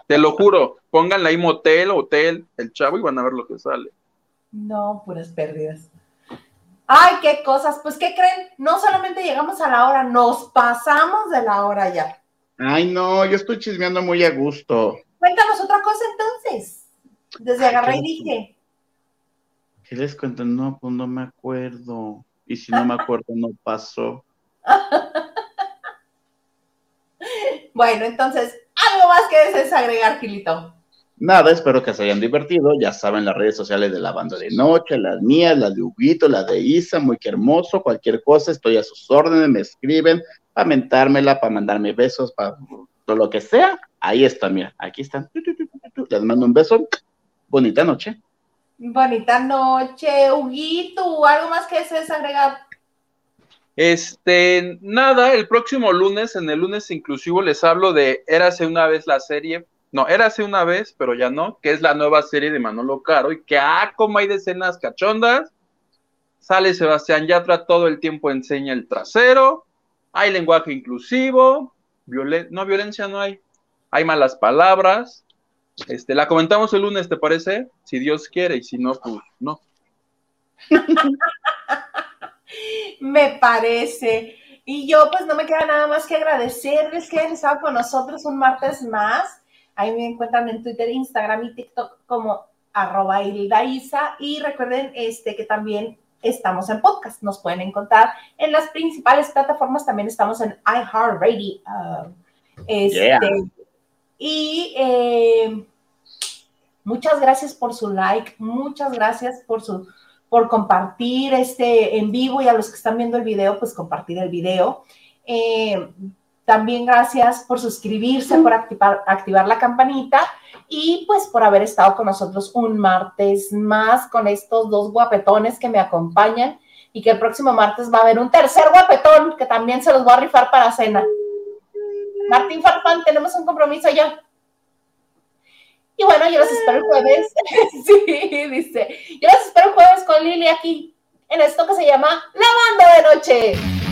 Te lo juro, pónganle ahí motel, hotel, el chavo y van a ver lo que sale. No, puras pérdidas. Ay, qué cosas. Pues, ¿qué creen? No solamente llegamos a la hora, nos pasamos de la hora ya. Ay, no, yo estoy chismeando muy a gusto. Cuéntanos otra cosa entonces. Desde agarré y dije. ¿Qué les cuento? No, pues no me acuerdo. Y si no me acuerdo, no pasó. bueno, entonces, algo más que desees agregar, Gilito. Nada, espero que se hayan divertido. Ya saben las redes sociales de la banda de noche, las mías, las de Huguito, las de Isa, muy que hermoso. Cualquier cosa, estoy a sus órdenes, me escriben para mentármela, para mandarme besos, para todo lo que sea. Ahí está, mira, aquí están. Les mando un beso. Bonita noche. Bonita noche, Huguito. ¿Algo más que desees agregar? Este, nada, el próximo lunes, en el lunes inclusivo, les hablo de Érase una vez la serie. No, Érase una vez, pero ya no, que es la nueva serie de Manolo Caro y que, ah, como hay decenas cachondas. Sale Sebastián Yatra, todo el tiempo enseña el trasero. Hay lenguaje inclusivo. no, violencia no hay. Hay malas palabras. Este, la comentamos el lunes, ¿te parece? Si Dios quiere, y si no, pues no. me parece. Y yo pues no me queda nada más que agradecerles que hayan estado con nosotros un martes más. Ahí me encuentran en Twitter, Instagram y TikTok como arroba Isa. Y recuerden este, que también estamos en podcast. Nos pueden encontrar en las principales plataformas. También estamos en iHeartRadio. este, Y eh, muchas gracias por su like. Muchas gracias por su por compartir este en vivo y a los que están viendo el video, pues compartir el video. Eh, también gracias por suscribirse, por activar, la campanita y pues por haber estado con nosotros un martes más con estos dos guapetones que me acompañan y que el próximo martes va a haber un tercer guapetón que también se los voy a rifar para cena. Martín Farfán, tenemos un compromiso ya. Y bueno, yo los espero el jueves. sí, dice. Yo los espero el jueves con Lili aquí, en esto que se llama La Banda de Noche.